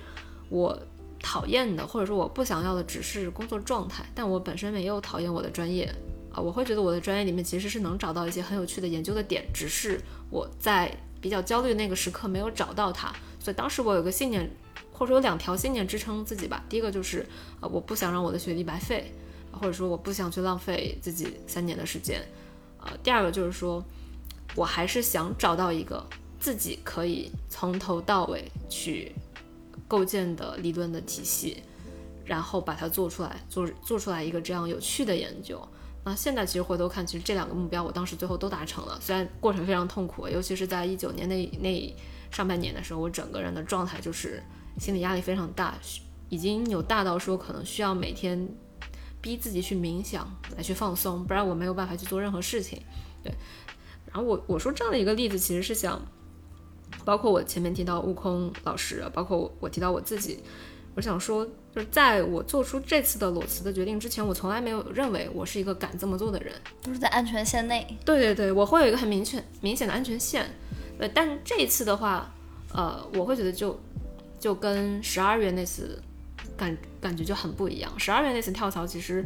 我讨厌的或者说我不想要的只是工作状态，但我本身没有讨厌我的专业啊，我会觉得我的专业里面其实是能找到一些很有趣的研究的点，只是我在比较焦虑的那个时刻没有找到它，所以当时我有个信念，或者说有两条信念支撑自己吧。第一个就是啊我不想让我的学历白费，啊或者说我不想去浪费自己三年的时间，呃，第二个就是说我还是想找到一个自己可以从头到尾去构建的理论的体系，然后把它做出来，做做出来一个这样有趣的研究。那现在其实回头看，其实这两个目标我当时最后都达成了，虽然过程非常痛苦，尤其是在一九年那那上半年的时候，我整个人的状态就是心理压力非常大，已经有大到说可能需要每天逼自己去冥想来去放松，不然我没有办法去做任何事情。对，然后我我说这样的一个例子，其实是想，包括我前面提到悟空老师，包括我我提到我自己，我想说，就是在我做出这次的裸辞的决定之前，我从来没有认为我是一个敢这么做的人。都是在安全线内。对对对，我会有一个很明确、明显的安全线。呃，但是这一次的话，呃，我会觉得就就跟十二月那次感感觉就很不一样。十二月那次跳槽其实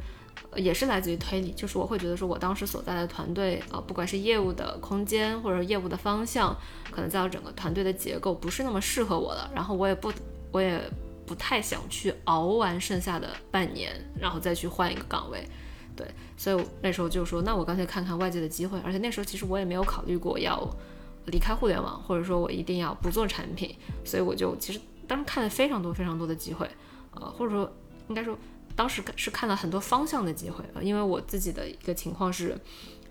也是来自于推理，就是我会觉得说我当时所在的团队，呃，不管是业务的空间或者业务的方向，可能在我整个团队的结构不是那么适合我了。然后我也不，我也不太想去熬完剩下的半年，然后再去换一个岗位。对，所以那时候就说，那我干脆看看外界的机会。而且那时候其实我也没有考虑过要离开互联网，或者说我一定要不做产品。所以我就其实当时看了非常多非常多的机会，呃，或者说应该说当时是看了很多方向的机会。啊，因为我自己的一个情况是，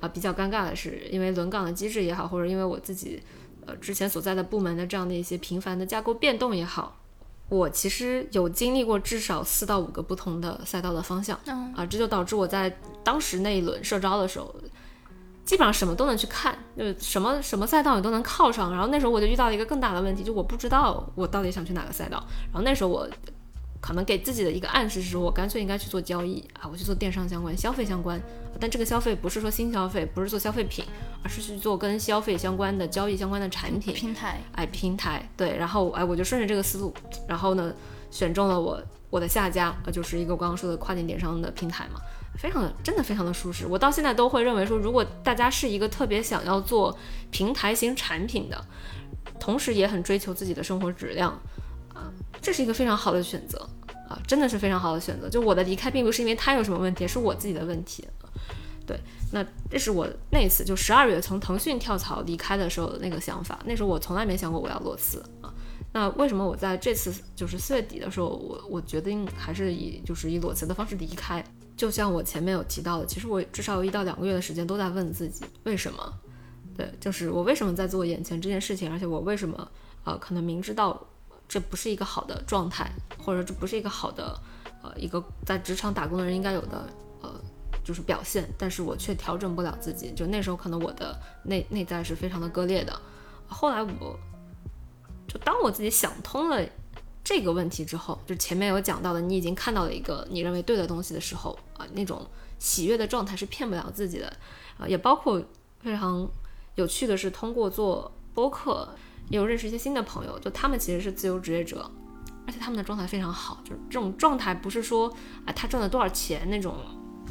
啊、比较尴尬的是，因为轮岗的机制也好，或者因为我自己呃之前所在的部门的这样的一些频繁的架构变动也好。我其实有经历过至少四到五个不同的赛道的方向，嗯啊，这就导致我在当时那一轮社招的时候，基本上什么都能去看，就什么什么赛道你都能靠上。然后那时候我就遇到了一个更大的问题，就我不知道我到底想去哪个赛道。然后那时候我可能给自己的一个暗示是说，我干脆应该去做交易啊，我去做电商相关、消费相关。但这个消费不是说新消费，不是做消费品，而是去做跟消费相关的交易相关的产品。平台，哎平台对，然后哎我就顺着这个思路，然后呢选中了我我的下家，呃就是一个我刚刚说的跨境电商的平台嘛，非常的真的非常的舒适。我到现在都会认为说，如果大家是一个特别想要做平台型产品的，同时也很追求自己的生活质量啊，这是一个非常好的选择啊，真的是非常好的选择。就我的离开并不是因为他有什么问题，是我自己的问题。对，那这是我那一次就十二月从腾讯跳槽离开的时候的那个想法。那时候我从来没想过我要裸辞啊。那为什么我在这次就是四月底的时候，我我决定还是以就是以裸辞的方式离开？就像我前面有提到的，其实我至少有一到两个月的时间都在问自己为什么？对，就是我为什么在做眼前这件事情，而且我为什么呃可能明知道这不是一个好的状态，或者这不是一个好的呃一个在职场打工的人应该有的呃就是表现，但是我却调整不了自己。就那时候可能我的内内在是非常的割裂的。后来我就当我自己想通了这个问题之后，就前面有讲到的，你已经看到了一个你认为对的东西的时候啊，那种喜悦的状态是骗不了自己的啊，也包括非常有趣的是，通过做播客，也有认识一些新的朋友，就他们其实是自由职业者，而且他们的状态非常好，就是这种状态不是说啊他赚了多少钱那种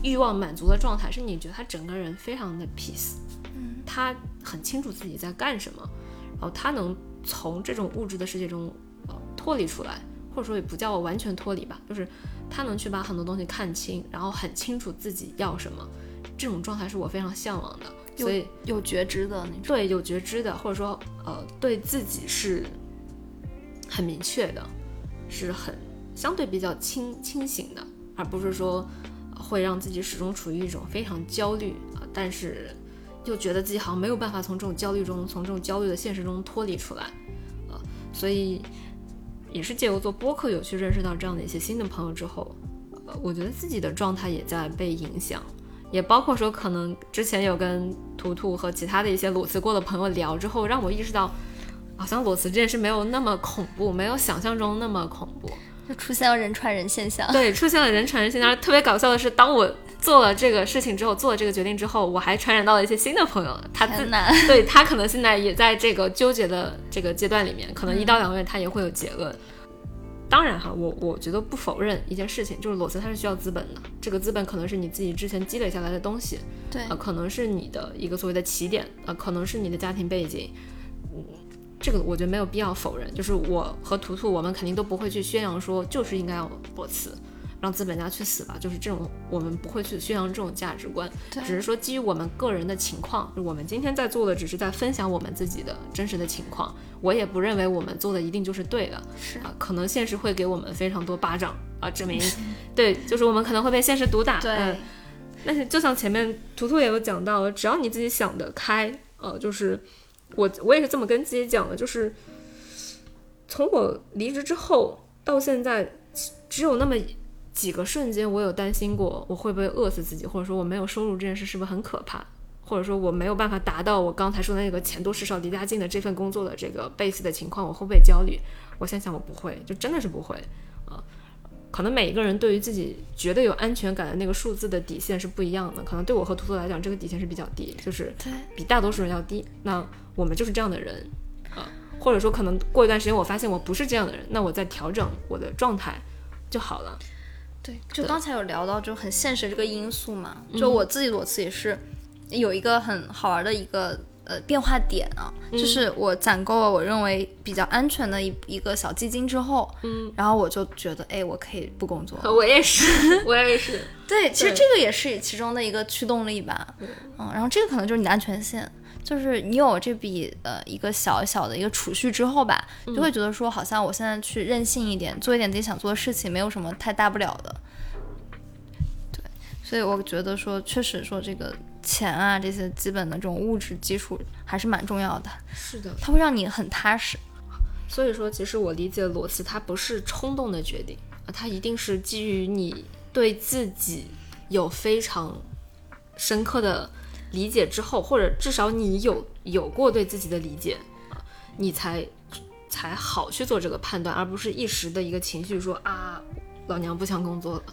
欲望满足的状态，是你觉得他整个人非常的 peace，嗯，他很清楚自己在干什么，然后他能从这种物质的世界中呃脱离出来，或者说也不叫完全脱离吧，就是他能去把很多东西看清，然后很清楚自己要什么，这种状态是我非常向往的，所以有觉知的那种。对有觉知的，或者说呃对自己是很明确的，是很相对比较清清醒的，而不是说呃会让自己始终处于一种非常焦虑啊、但是又觉得自己好像没有办法从这种焦虑中，从这种焦虑的现实中脱离出来，啊、所以也是借由做播客有去认识到这样的一些新的朋友之后，呃，我觉得自己的状态也在被影响。也包括说，可能之前有跟图图和其他的一些裸辞过的朋友聊之后，让我意识到，好像裸辞这件事没有那么恐怖，没有想象中那么恐怖。就出现了人传人现象。对，出现了人传人现象。特别搞笑的是，当我做了这个事情之后，做了这个决定之后，我还传染到了一些新的朋友，他自天哪，对他可能现在也在这个纠结的这个阶段里面，可能一到两个月他也会有结论。当然哈，我我觉得不否认一件事情，就是裸辞它是需要资本的，这个资本可能是你自己之前积累下来的东西，对呃，可能是你的一个所谓的起点，呃，可能是你的家庭背景，嗯，这个我觉得没有必要否认。就是我和图图，我们肯定都不会去宣扬说就是应该要裸辞，让资本家去死吧，就是这种我们不会去宣扬这种价值观，只是说基于我们个人的情况，我们今天在做的只是在分享我们自己的真实的情况，我也不认为我们做的一定就是对的，是。啊，可能现实会给我们非常多巴掌啊，证明对，就是我们可能会被现实毒打，对嗯。但是就像前面图图也有讲到，只要你自己想得开，呃，就是我我也是这么跟自己讲的，就是从我离职之后到现在，只有那么几个瞬间，我有担心过我会不会饿死自己，或者说我没有收入这件事是不是很可怕，或者说我没有办法达到我刚才说的那个钱多事少离家近的这份工作的这个 base 的情况，我会不会焦虑？我现在想我不会，就真的是不会啊、可能每一个人对于自己觉得有安全感的那个数字的底线是不一样的。可能对我和图图来讲，这个底线是比较低，就是比大多数人要低。那我们就是这样的人啊，或者说可能过一段时间我发现我不是这样的人，那我再调整我的状态就好了。对，就刚才有聊到就很现实这个因素嘛，就我自己裸辞也是有一个很好玩的一个呃变化点啊，就是我攒够了我认为比较安全的一一个小基金之后，嗯，然后我就觉得哎，我可以不工作。我也是，我也是。[laughs] 对，其实这个也是其中的一个驱动力吧，嗯，然后这个可能就是你的安全线。就是你有这笔呃一个小小的一个储蓄之后吧，就会觉得说好像我现在去任性一点，做一点自己想做的事情，没有什么太大不了的。对，所以我觉得说确实说这个钱啊这些基本的这种物质基础还是蛮重要的。是的，它会让你很踏实。所以说，其实我理解裸辞，它不是冲动的决定啊，它一定是基于你对自己有非常深刻的。理解之后，或者至少你有有过对自己的理解，你才才好去做这个判断，而不是一时的一个情绪说啊，老娘不想工作了。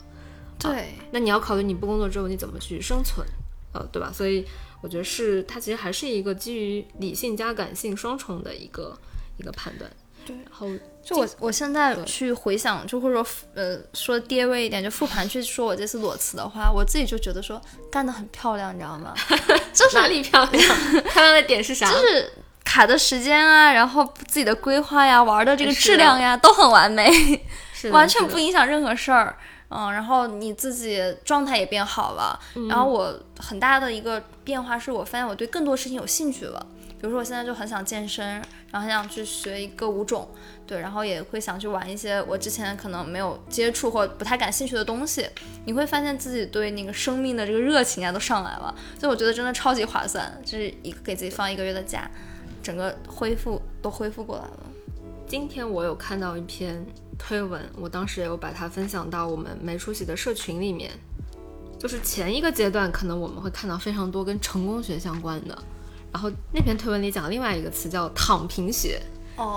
对，那你要考虑你不工作之后你怎么去生存，呃，对吧？所以我觉得是它其实还是一个基于理性加感性双重的一个一个判断。对，然后就我我现在去回想，就或者说呃说跌位一点，就复盘去说我这次裸辞的话，我自己就觉得说干得很漂亮，你知道吗？[laughs] 就是哪里漂亮？[laughs] 漂亮的点是啥？就是卡的时间啊，然后自己的规划呀，玩的这个质量呀，都很完美，[laughs] 完全不影响任何事儿。嗯，然后你自己状态也变好了，然后我很大的一个变化是我发现我对更多事情有兴趣了。比如说我现在就很想健身，然后很想去学一个舞种，对，然后也会想去玩一些我之前可能没有接触或不太感兴趣的东西。你会发现自己对那个生命的这个热情啊都上来了，所以我觉得真的超级划算，就是一个给自己放一个月的假，整个恢复都恢复过来了。今天我有看到一篇推文，我当时也有把它分享到我们没出息的社群里面，就是前一个阶段可能我们会看到非常多跟成功学相关的。然后那篇推文里讲另外一个词叫“躺平学”，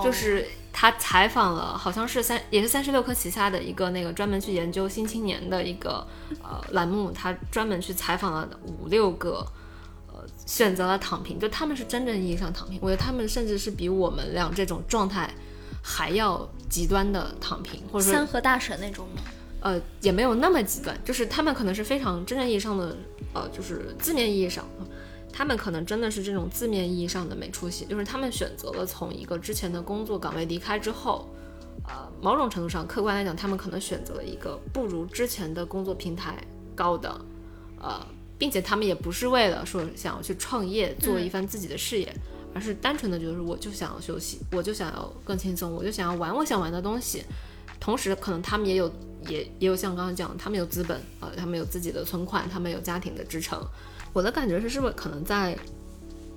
就是他采访了，好像是三也是三十六氪旗下的一个那个专门去研究新青年的一个呃栏目，他专门去采访了五六个呃选择了躺平，就他们是真正意义上躺平，我觉得他们甚至是比我们俩这种状态还要极端的躺平，或者说三和大神那种吗？呃，也没有那么极端，就是他们可能是非常真正意义上的呃，就是字面意义上。他们可能真的是这种字面意义上的没出息，就是他们选择了从一个之前的工作岗位离开之后，呃，某种程度上，客观来讲，他们可能选择了一个不如之前的工作平台高的，呃，并且他们也不是为了说想要去创业做一番自己的事业，而是单纯的就是我就想要休息，我就想要更轻松，我就想要玩我想玩的东西，同时可能他们也有也也有像刚刚讲，他们有资本，呃，他们有自己的存款，他们有家庭的支撑。我的感觉是，是不是可能在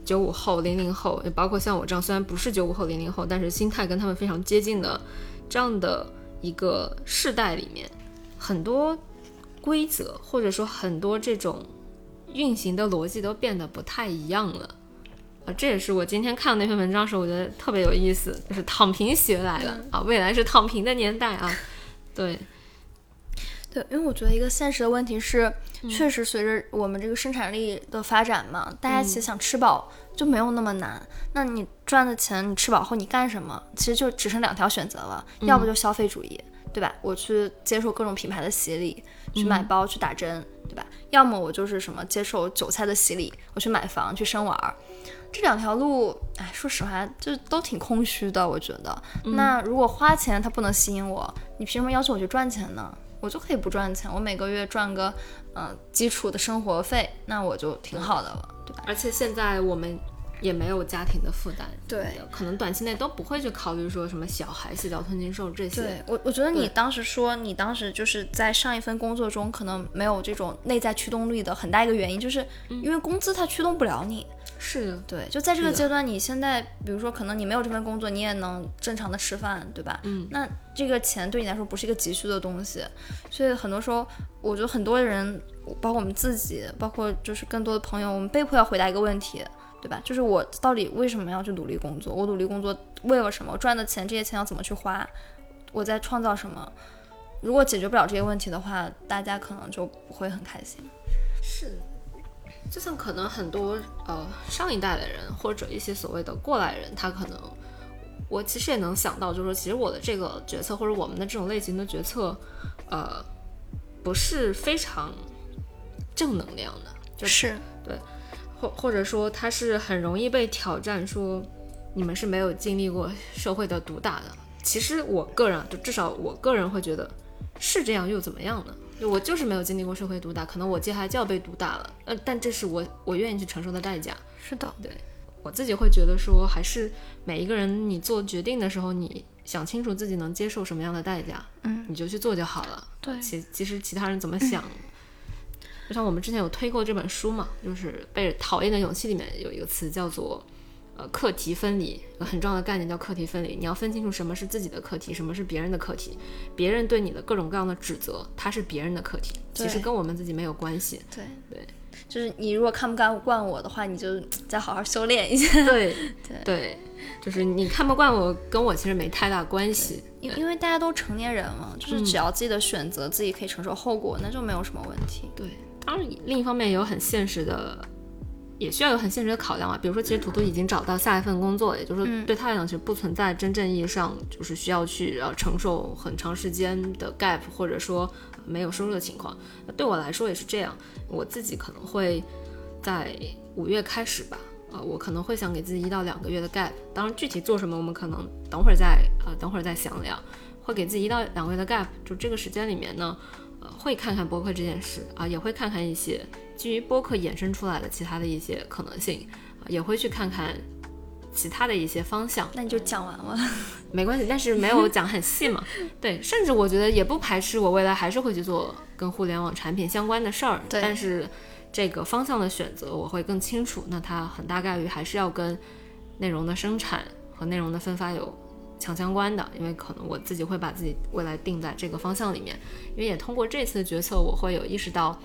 九五后、零零后，也包括像我这样，虽然不是九五后、零零后，但是心态跟他们非常接近的这样的一个世代里面，很多规则或者说很多这种运行的逻辑都变得不太一样了。啊，这也是我今天看那篇文章时，我觉得特别有意思，就是躺平学来了啊，未来是躺平的年代啊，对。对，因为我觉得一个现实的问题是，确实随着我们这个生产力的发展嘛，大家其实想吃饱就没有那么难。那你赚的钱，你吃饱后你干什么？其实就只剩两条选择了，要不就消费主义，对吧？我去接受各种品牌的洗礼，去买包，去打针，对吧？要么我就是什么接受韭菜的洗礼，我去买房，去生娃儿。这两条路，哎，说实话，就都挺空虚的。我觉得，那如果花钱它不能吸引我，你凭什么要求我去赚钱呢？我就可以不赚钱，我每个月赚个，嗯，基础的生活费，那我就挺好的了，对吧？而且现在我们也没有家庭的负担，对，可能短期内都不会去考虑说什么小孩、洗脚、吞金兽这些。对我，我觉得你当时说你当时就是在上一份工作中可能没有这种内在驱动力的很大一个原因，就是因为工资它驱动不了你。是的，对，就在这个阶段，你现在比如说，可能你没有这份工作，你也能正常的吃饭，对吧？嗯，那这个钱对你来说不是一个急需的东西，所以很多时候，我觉得很多人，包括我们自己，包括就是更多的朋友，我们被迫要回答一个问题，对吧？就是我到底为什么要去努力工作？我努力工作为了什么？我赚的钱，这些钱要怎么去花？我在创造什么？如果解决不了这些问题的话，大家可能就不会很开心。是，就像可能很多呃上一代的人或者一些所谓的过来人，他可能我其实也能想到，就是说，其实我的这个决策或者我们的这种类型的决策，呃，不是非常正能量的，就是对或或者说他是很容易被挑战，说你们是没有经历过社会的毒打的。其实我个人，就至少我个人会觉得是这样，又怎么样呢？就我就是没有经历过社会毒打，可能我接下来就要被毒打了，呃，但这是我我愿意去承受的代价。是的，对我自己会觉得说，还是每一个人你做决定的时候，你想清楚自己能接受什么样的代价，嗯，你就去做就好了。对，其其实其他人怎么想，[laughs] 就像我们之前有推过这本书嘛，就是《被讨厌的勇气》里面有一个词叫做呃课题分离，有很重要的概念叫课题分离。你要分清楚什么是自己的课题，什么是别人的课题。别人对你的各种各样的指责，它是别人的课题，其实跟我们自己没有关系。对对，就是你如果看不惯惯我的话，你就再好好修炼一下。对对对，就是你看不惯我，跟我其实没太大关系。因因为大家都成年人了，就是只要自己的选择自己可以承受后果，那就没有什么问题。对，当然另一方面也有很现实的，也需要有很现实的考量啊。比如说，其实图图已经找到下一份工作，也就是说对他来讲，其实不存在真正意义上就是需要去呃承受很长时间的 gap，或者说呃没有收入的情况。对我来说也是这样，我自己可能会在五月开始吧。呃，我可能会想给自己一到两个月的 gap，当然具体做什么，我们可能等会儿再呃等会儿再详聊。会给自己一到两个月的 gap，就这个时间里面呢，呃，会看看博客这件事啊，也会看看一些基于播客衍生出来的其他的一些可能性，啊、也会去看看其他的一些方向。那你就讲完了。[laughs] 没关系，但是没有讲很细嘛。[laughs] 对，甚至我觉得也不排斥我未来还是会去做跟互联网产品相关的事儿，对但是这个方向的选择我会更清楚。那它很大概率还是要跟内容的生产和内容的分发有强相关的，因为可能我自己会把自己未来定在这个方向里面。因为也通过这次的决策，我会有意识到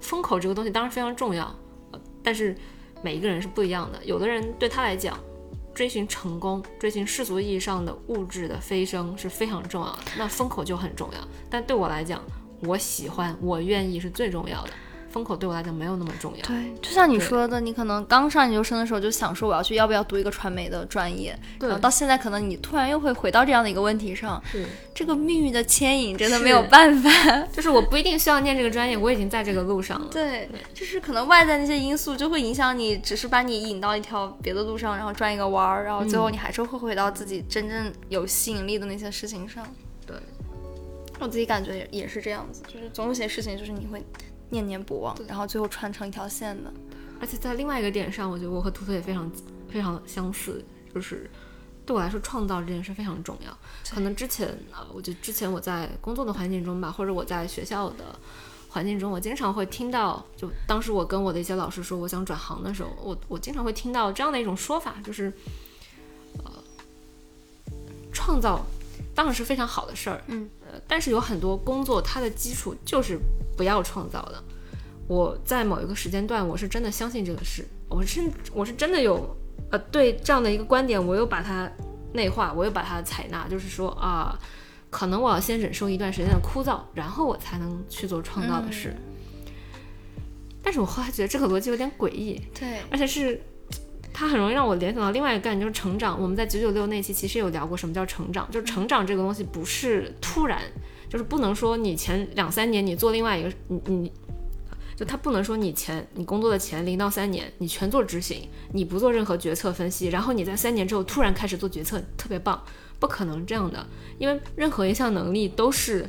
风口这个东西当然非常重要，呃但是每一个人是不一样的。有的人对他来讲，追寻成功、追寻世俗意义上的物质的飞升是非常重要的，那风口就很重要。但对我来讲，我喜欢、我愿意是最重要的，风口对我来讲没有那么重要。对，就像你说的，你可能刚上研究生的时候就想说我要去要不要读一个传媒的专业，对然后到现在可能你突然又会回到这样的一个问题上，是，这个命运的牵引真的没有办法。[laughs] 就是我不一定需要念这个专业，我已经在这个路上了。对，就是可能外在那些因素就会影响你，只是把你引到一条别的路上，然后转一个弯儿，然后最后你还是会回到自己真正有吸引力的那些事情上。对，我自己感觉也也是这样子，就是总有些事情就是你会念念不忘，然后最后串成一条线的。而且在另外一个点上，我觉得我和图图也非常非常相似，就是对我来说，创造这件事非常重要。可能之前啊，我觉得之前我在工作的环境中吧，或者我在学校的环境中，我经常会听到，就当时我跟我的一些老师说我想转行的时候，我我经常会听到这样的一种说法，就是呃，创造当然是非常好的事儿，嗯，呃，但是有很多工作它的基础就是不要创造的。我在某一个时间段，我是真的相信这个事，我是我是真的有呃对这样的一个观点，我又把它内化，我又把它采纳，就是说啊，可能我要先忍受一段时间的枯燥，然后我才能去做创造的事。但是我后来觉得这个逻辑有点诡异，对，而且是它很容易让我联想到另外一个概念，就是成长。我们在九九六那期其实有聊过什么叫成长，就是成长这个东西不是突然，就是不能说你前两三年你做另外一个，你你。就他不能说你前你工作的前零到三年你全做执行，你不做任何决策分析，然后你在三年之后突然开始做决策，特别棒，不可能这样的，因为任何一项能力都是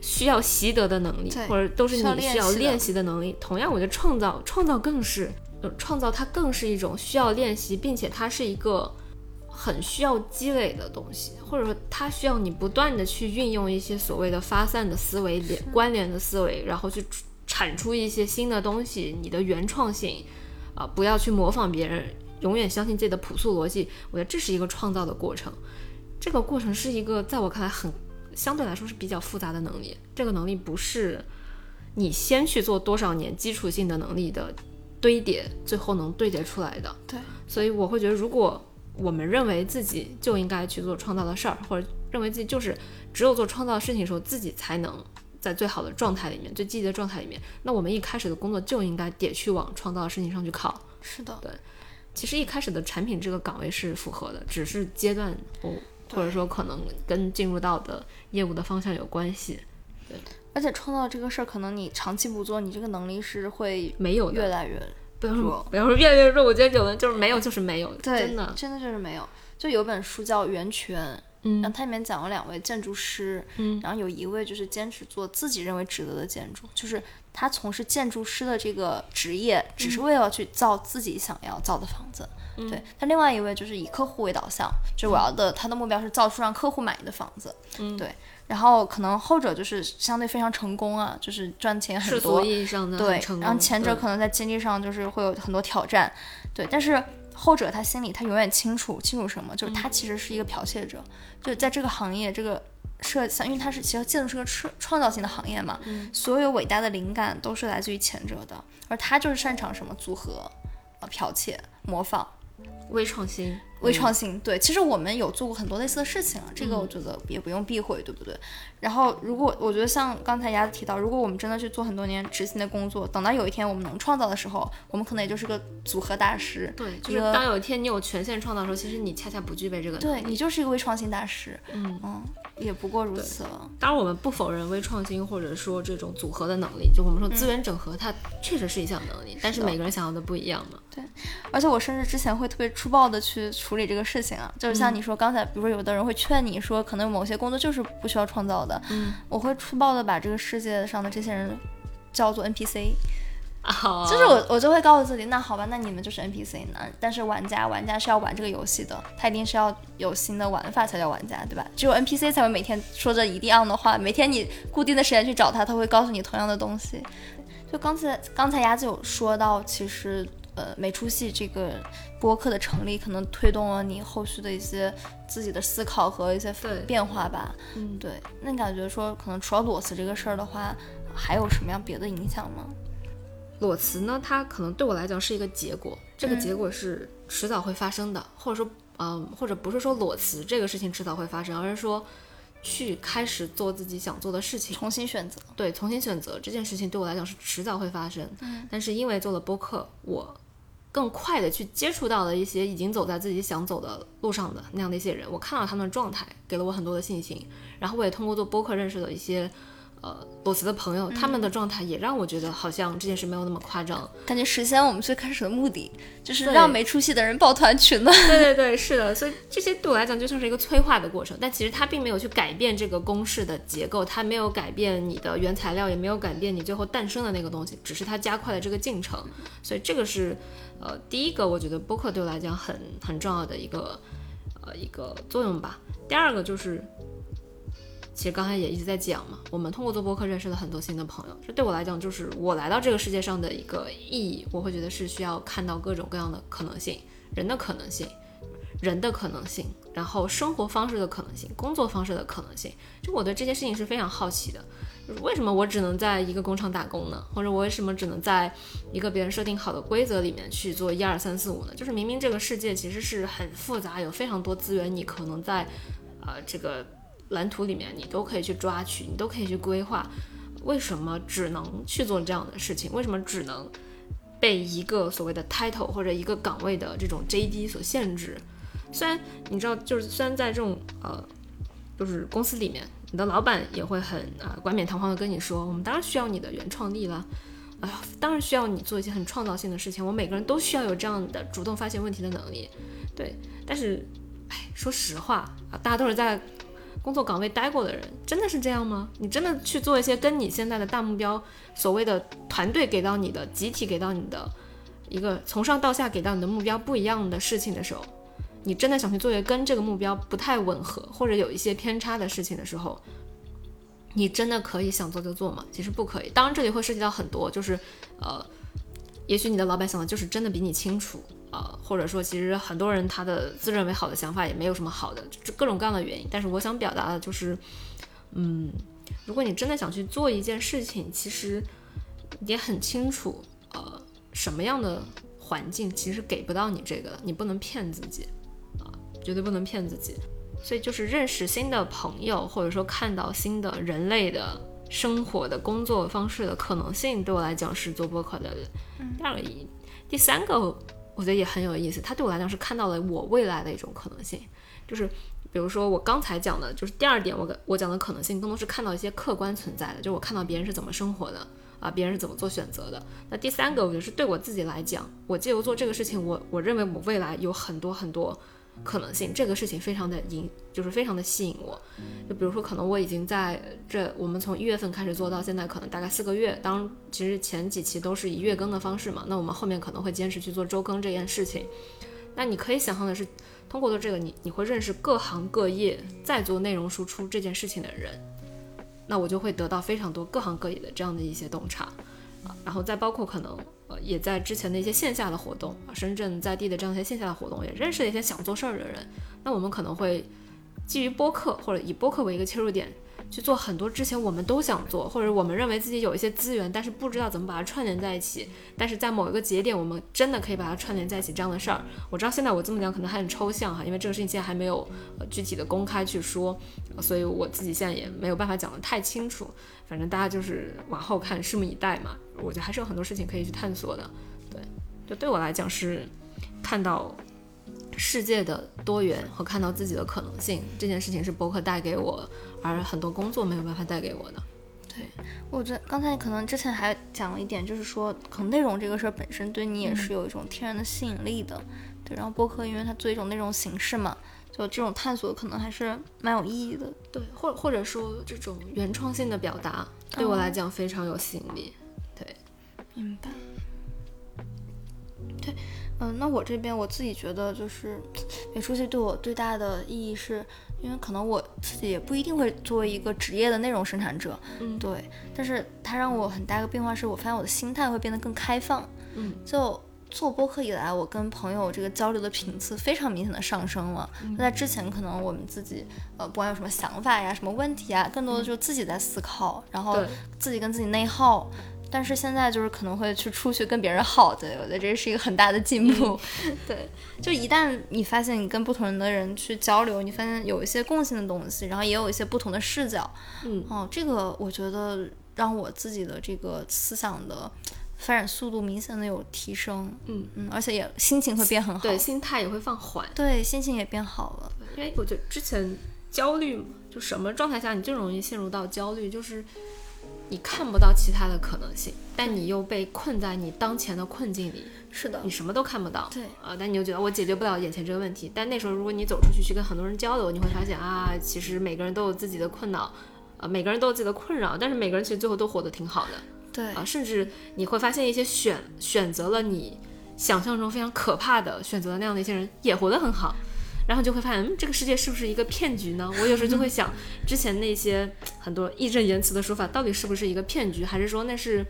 需要习得的能力，或者都是你需要练习的能力。同样，我觉得创造创造更是，呃，创造它更是一种需要练习，并且它是一个很需要积累的东西，或者说它需要你不断的去运用一些所谓的发散的思维、连关联的思维，然后去产出一些新的东西，你的原创性啊、不要去模仿别人，永远相信自己的朴素逻辑。我觉得这是一个创造的过程，这个过程是一个在我看来很相对来说是比较复杂的能力。这个能力不是你先去做多少年基础性的能力的堆叠，最后能堆叠出来的。对，所以我会觉得，如果我们认为自己就应该去做创造的事儿，或者认为自己就是只有做创造的事情的时候，自己才能在最好的状态里面、最积极的状态里面。那我们一开始的工作就应该得去往创造的事情上去靠。是的，对其实一开始的产品这个岗位是符合的，只是阶段或或者说可能跟进入到的业务的方向有关系，而且创造这个事儿，可能你长期不做，你这个能力是会没有的。越来越不要说弱不要说越来越弱，我觉得有的就是没有就是没有，对，真的，真的就是没有。就有本书叫《源泉》，嗯然后它里面讲了两位建筑师，嗯然后有一位就是坚持做自己认为值得的建筑，就是他从事建筑师的这个职业，只是为了去造自己想要造的房子。嗯对，他另外一位就是以客户为导向，就是我要的，他的目标是造出让客户满意的房子。嗯对。然后可能后者就是相对非常成功啊，就是赚钱很世多俗，意义上的对然后前者可能在经济上就是会有很多挑战，对，但是后者他心里他永远清楚清楚什么，就是嗯他其实是一个剽窃者，就在这个行业这个设像，因为他是其实建筑是个创创造性的行业嘛，嗯。所有伟大的灵感都是来自于前者的，而他就是擅长什么组合、呃剽窃、模仿。微创新，微创新，对，其实我们有做过很多类似的事情啊，这个我嗯觉得也不用避讳，对不对？然后，如果我觉得像刚才鸭子提到，如果我们真的去做很多年执行的工作，等到有一天我们能创造的时候，我们可能也就是个组合大师，对，就是当有一天你有权限创造的时候，其实你恰恰不具备这个能力。对你就是一个微创新大师，嗯嗯，也不过如此了。当然，我们不否认微创新或者说这种组合的能力，就我们说资源整合，它确实是一项能力，但是每个人想要的不一样嘛。对而且我甚至之前会特别粗暴的去处理这个事情啊，就是像你说刚才，比如说有的人会劝你说，可能某些工作就是不需要创造的，嗯，我会粗暴的把这个世界上的这些人叫做 NPC，啊，就是我我就会告诉自己，那好吧，那你们就是 NPC 呢。但是玩家玩家是要玩这个游戏的，他一定是要有新的玩法才叫玩家，对吧？只有 NPC 才会每天说着一样的话，每天你固定的时间去找他，他会告诉你同样的东西。就刚才刚才鸭子有说到，其实呃没出戏这个播客的成立，可能推动了你后续的一些自己的思考和一些变化吧。嗯，对，那你感觉说，可能除了裸辞这个事儿的话，还有什么样别的影响吗？裸辞呢，它可能对我来讲是一个结果，这个嗯结果是迟早会发生的，或者说，嗯，或者不是说裸辞这个事情迟早会发生，而是说去开始做自己想做的事情，重新选择。对，重新选择这件事情对我来讲是迟早会发生。但是因为做了播客，我更快的去接触到了一些已经走在自己想走的路上的那样的一些人，我看到他们的状态，给了我很多的信心。然后我也通过做播客认识了一些。呃，裸辞的朋友，他们的状态也让我觉得好像这件事没有那么夸张。感觉实现我们最开始的目的，就是让没出息的人抱团取暖。对 [laughs] 对对，是的，所以这些对我来讲就像是一个催化的过程，但其实它并没有去改变这个公式的结构，它没有改变你的原材料，也没有改变你最后诞生的那个东西，只是它加快了这个进程。所以这个是呃第一个，我觉得播客对我来讲很很重要的一个呃一个作用吧。第二个就是。其实刚才也一直在讲嘛，我们通过做播客认识了很多新的朋友，这对我来讲就是我来到这个世界上的一个意义。我会觉得是需要看到各种各样的可能性，人的可能性，人的可能性，然后生活方式的可能性，工作方式的可能性。就我对这些事情是非常好奇的，就是为什么我只能在一个工厂打工呢？或者我为什么只能在一个别人设定好的规则里面去做一二三四五呢？就是明明这个世界其实是很复杂，有非常多资源，你可能在呃这个蓝图里面你都可以去抓取，你都可以去规划。为什么只能去做这样的事情？为什么只能被一个所谓的 title 或者一个岗位的这种 JD 所限制？虽然你知道，就是虽然在这种呃，就是公司里面，你的老板也会很啊、冠冕堂皇的跟你说，我们当然需要你的原创力了，哎呀，当然需要你做一些很创造性的事情，我每个人都需要有这样的主动发现问题的能力，对。但是，哎，说实话啊，大家都是在工作岗位待过的人，真的是这样吗？你真的去做一些跟你现在的大目标，所谓的团队给到你的、集体给到你的一个从上到下给到你的目标不一样的事情的时候，你真的想去做一个跟这个目标不太吻合或者有一些偏差的事情的时候，你真的可以想做就做吗？其实不可以。当然，这里会涉及到很多，就是呃，也许你的老板想的就是真的比你清楚。呃，或者说，其实很多人他的自认为好的想法也没有什么好的，这各种各样的原因。但是我想表达的就是，嗯，如果你真的想去做一件事情，其实也很清楚，呃，什么样的环境其实给不到你这个，你不能骗自己，绝对不能骗自己。所以就是认识新的朋友，或者说看到新的人类的生活的工作方式的可能性，对我来讲是做播客的第二个意义。第三个，我觉得也很有意思，它对我来讲是看到了我未来的一种可能性，就是比如说我刚才讲的，就是第二点，我我讲的可能性更多是看到一些客观存在的，就是我看到别人是怎么生活的啊，别人是怎么做选择的。那第三个，我觉得是对我自己来讲，我借由做这个事情，我我认为我未来有很多很多。可能性这个事情非常的引，就是非常的吸引我。就比如说，可能我已经在这，我们从一月份开始做到现在，可能大概四个月。当其实前几期都是以月更的方式嘛，那我们后面可能会坚持去做周更这件事情。那你可以想象的是，通过做这个，你你会认识各行各业在做内容输出这件事情的人，那我就会得到非常多各行各业的这样的一些洞察，然后再包括可能。呃，也在之前的一些线下的活动，深圳在地的这样一些线下的活动，也认识了一些想做事儿的人。那我们可能会基于播客或者以播客为一个切入点。去做很多之前我们都想做，或者我们认为自己有一些资源，但是不知道怎么把它串联在一起。但是在某一个节点，我们真的可以把它串联在一起这样的事儿。我知道现在我这么讲可能还很抽象哈，因为这个事情现在还没有呃具体的公开去说，所以我自己现在也没有办法讲得太清楚。反正大家就是往后看，拭目以待嘛。我觉得还是有很多事情可以去探索的。对，就对我来讲是看到。世界的多元和看到自己的可能性，这件事情是博客带给我，而很多工作没有办法带给我的。对，我觉得刚才可能之前还讲了一点，就是说，可能内容这个事儿本身对你也是有一种天然的吸引力的。对，然后播客因为它做一种内容形式嘛，就这种探索可能还是蛮有意义的。对，或或者说这种原创性的表达，对我来讲非常有吸引力。对，明白。对。嗯，那我这边我自己觉得就是 [tsk] 美术系对我最大的意义是，因为可能我自己也不一定会作为一个职业的内容生产者，嗯，对，但是它让我很大一个变化是，我发现我的心态会变得更开放，嗯，就做播客以来，我跟朋友这个交流的频次非常明显的上升了。那在之前可能我们自己呃不管有什么想法呀、什么问题啊，更多的就自己在思考，然后自己跟自己内耗。但是现在就是可能会去出去跟别人耗，对我觉得这是一个很大的进步。[laughs] 对，就一旦你发现你跟不同的人去交流，你发现有一些共性的东西，然后也有一些不同的视角，嗯，哦，这个我觉得让我自己的这个思想的发展速度明显的有提升，嗯嗯，而且也心情会变很好，对，心态也会放缓，对，心情也变好了。因为我觉得之前焦虑，就什么状态下你最容易陷入到焦虑，就是。你看不到其他的可能性，但你又被困在你当前的困境里。是的，你什么都看不到。对啊，但你又觉得我解决不了眼前这个问题。但那时候，如果你走出去去跟很多人交流，你会发现啊，其实每个人都有自己的困扰，啊，每个人都有自己的困扰，但是每个人其实最后都活得挺好的。对啊，甚至你会发现一些选选择了你想象中非常可怕的选择的那样的一些人，也活得很好。然后就会发现，嗯，这个世界是不是一个骗局呢？我有时候就会想，[laughs] 之前那些很多义正言辞的说法，到底是不是一个骗局，还是说那是，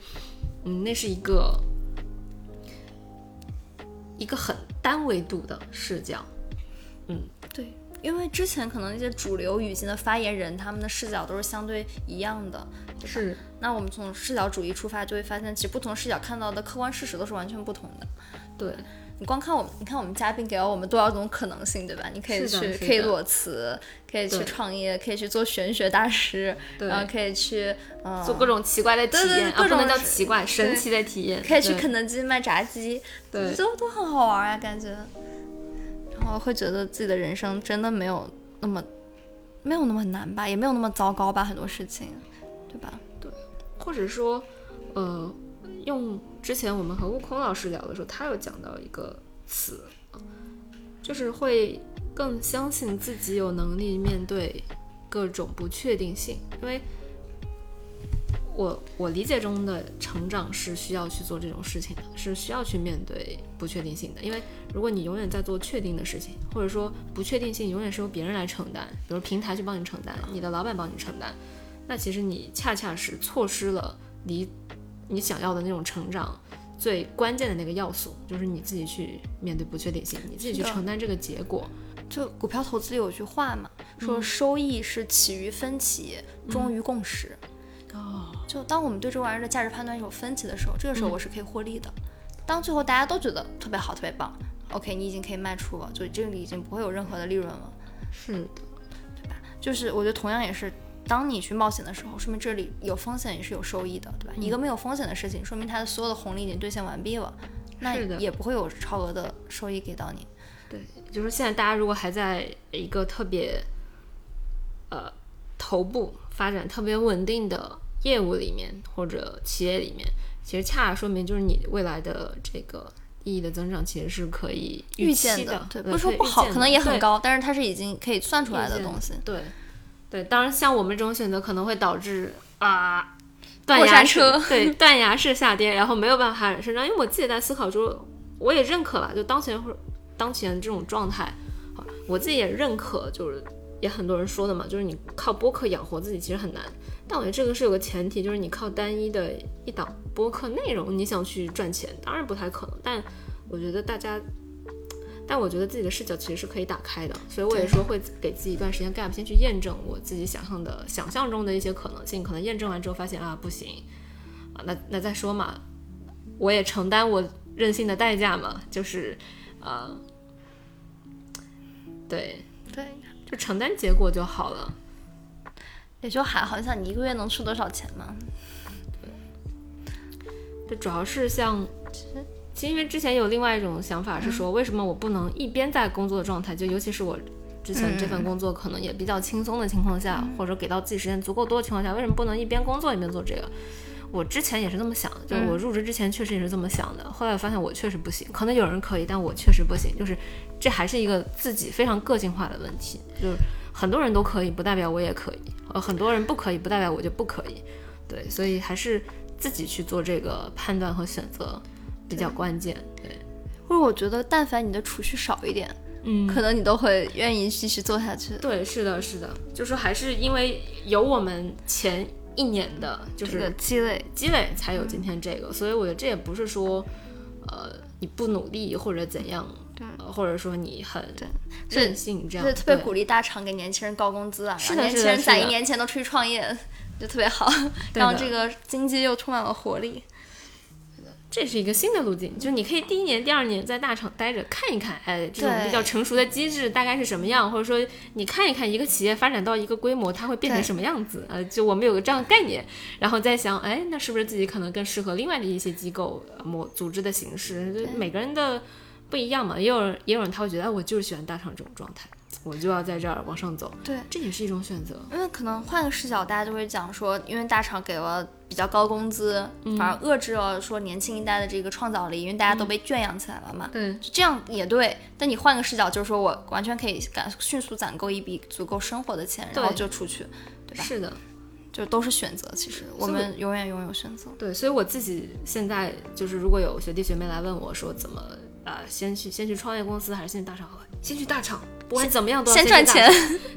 嗯，那是一个一个很单维度的视角？嗯，对，因为之前可能那些主流语境的发言人，他们的视角都是相对一样的，是。那我们从视角主义出发，就会发现，其实不同视角看到的客观事实都是完全不同的。对。你光看我们，你看我们嘉宾给了我们多少种可能性，对吧？你可以去，可以裸辞，可以去创业，可以去做玄学大师，然后可以去，嗯，做各种奇怪的体验，各种叫奇怪，神奇的体验。可以去肯德基卖炸鸡，对，都都很好玩啊，感觉。然后会觉得自己的人生真的没有那么，没有那么难吧，也没有那么糟糕吧，很多事情，对吧？对，或者说，呃。用之前我们和悟空老师聊的时候，他有讲到一个词，就是会更相信自己有能力面对各种不确定性。因为我我理解中的成长是需要去做这种事情的，是需要去面对不确定性的。因为如果你永远在做确定的事情，或者说不确定性永远是由别人来承担，比如平台去帮你承担，你的老板帮你承担，那其实你恰恰是错失了离。你想要的那种成长，最关键的那个要素就是你自己去面对不确定性，你自己去承担这个结果。就股票投资有句话嘛，说收益是起于分歧，终于共识。哦，就当我们对这玩意儿的价值判断有分歧的时候，这个时候我是可以获利的。当最后大家都觉得特别好、特别棒，OK，你已经可以卖出了，就这里已经不会有任何的利润了。是的，对吧就是我觉得同样也是，当你去冒险的时候，说明这里有风险也是有收益的，对吧？一个没有风险的事情，说明它的所有的红利已经兑现完毕了，那也不会有超额的收益给到你。对，就是现在大家如果还在一个特别呃头部发展特别稳定的业务里面或者企业里面，其实恰恰说明就是你未来的这个意义的增长其实是可以预期见的，对，不是说不好，可能也很高，但是它是已经可以算出来的东西。对，对，当然像我们这种选择可能会导致啊。断过崖车对 [laughs] 断崖式下跌，然后没有办法生长。因为我自己在思考说，我也认可了，就当前或者当前这种状态，啊我自己也认可，就是也很多人说的嘛，就是你靠播客养活自己其实很难。但我觉得这个是有个前提，就是你靠单一的一档播客内容，你想去赚钱，当然不太可能。但我觉得大家，但我觉得自己的视角其实是可以打开的，所以我也说会给自己一段时间 gap，先去验证我自己想象的、想象中的一些可能性。可能验证完之后发现啊不行啊，那那再说嘛，我也承担我任性的代价嘛，就是呃，对，对，就承担结果就好了。也就还好。你想，你一个月能出多少钱吗？这主要是像，其实其实因为之前有另外一种想法是说，为什么我不能一边在工作的状态，就尤其是我之前这份工作可能也比较轻松的情况下，或者给到自己时间足够多的情况下，为什么不能一边工作一边做这个？我之前也是这么想的，就是我入职之前确实也是这么想的，后来我发现我确实不行，可能有人可以，但我确实不行，就是这还是一个自己非常个性化的问题，就是很多人都可以，不代表我也可以，呃，很多人不可以，不代表我就不可以，对，所以还是自己去做这个判断和选择比较关键，对，或者我觉得，但凡你的储蓄少一点，嗯。可能你都会愿意继续做下去。对，是的，是的，就说还是因为有我们前一年的，就是积累，积累，才有今天这个，所以我觉得这也不是说，呃，你不努力或者怎样，呃，或者说你很任性这样，所以特别鼓励大厂给年轻人高工资啊，是的让年轻人在一年前都出去创业，就特别好，让这个经济又充满了活力。这是一个新的路径，就是你可以第一年、第二年在大厂待着看一看，哎，这种比较成熟的机制大概是什么样，或者说你看一看一个企业发展到一个规模，它会变成什么样子，呃，就我们有个这样的概念，然后再想，哎，那是不是自己可能更适合另外的一些机构、呃模组织的形式？就每个人的不一样嘛，也有人也有人他会觉得，哎，我就是喜欢大厂这种状态，我就要在这儿往上走，对，这也是一种选择。因为可能换个视角，大家就会讲说，因为大厂给了比较高工资，嗯反而遏制了说年轻一代的这个创造力，因为大家都被圈养起来了嘛。对，这样也对，但你换个视角，就是说我完全可以赶迅速攒够一笔足够生活的钱，然后就出去，对吧？是的。就都是选择。其实我们永远拥有选择。对，所以我自己现在就是，如果有学弟学妹来问我说怎么啊、先去先去创业公司还是先去大厂？先去大厂，不管怎么样都要先赚。钱，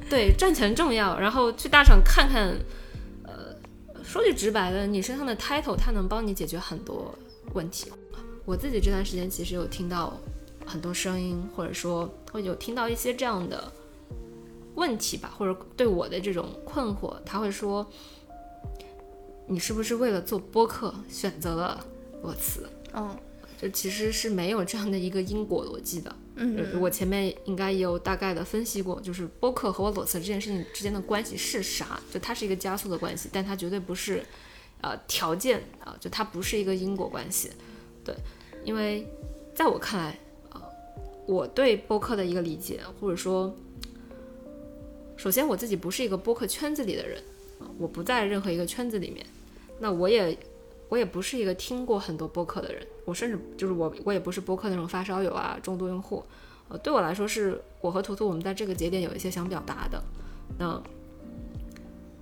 对，赚钱重要，然后去大厂看看。呃，说句直白的，你身上的 title 它能帮你解决很多问题。我自己这段时间其实有听到很多声音，或者说会有听到一些这样的问题吧，或者对我的这种困惑，他会说，你是不是为了做播客选择了裸辞？嗯就其实是没有这样的一个因果逻辑的。嗯呃我前面应该也有大概的分析过，就是播客和我裸辞这件事情之间的关系是啥？就它是一个加速的关系，但它绝对不是呃条件啊、就它不是一个因果关系。对，因为在我看来，呃，我对播客的一个理解，或者说，首先我自己不是一个播客圈子里的人，啊我不在任何一个圈子里面，那我也我也不是一个听过很多播客的人，我甚至就是我我也不是播客那种发烧友啊，重度用户。呃，对我来说是我和图图我们在这个节点有一些想表达的。那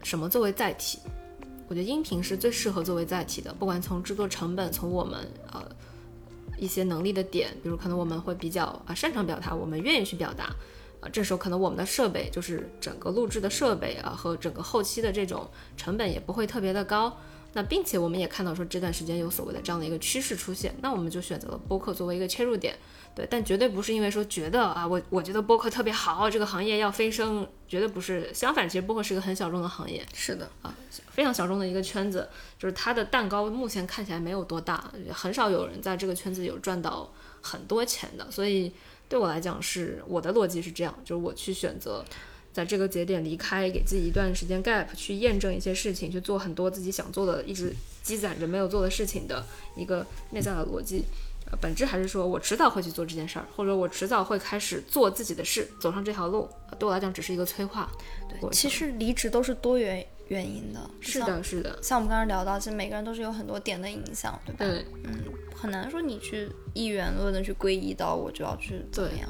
什么作为载体？我觉得音频是最适合作为载体的，不管从制作成本，从我们呃一些能力的点，比如可能我们会比较啊、擅长表达，我们愿意去表达。啊，这时候可能我们的设备就是整个录制的设备啊和整个后期的这种成本也不会特别的高。那并且我们也看到说这段时间有所谓的这样的一个趋势出现，那我们就选择了播客作为一个切入点，对，但绝对不是因为说觉得啊我我觉得播客特别好，这个行业要飞升，绝对不是，相反，其实播客是一个很小众的行业，是的。啊，非常小众的一个圈子，就是它的蛋糕目前看起来没有多大，很少有人在这个圈子有赚到很多钱的，所以对我来讲是我的逻辑是这样，就是我去选择在这个节点离开，给自己一段时间 gap 去验证一些事情，去做很多自己想做的、一直积攒着没有做的事情的一个内在的逻辑。呃，本质还是说我迟早会去做这件事儿，或者我迟早会开始做自己的事，走上这条路。对我来讲，只是一个催化。对，其实离职都是多元原因的。是的，是的。像我们刚刚聊到，其实每个人都是有很多点的影响，对吧？对。嗯，很难说你去一元论的去归一到我就要去怎么样。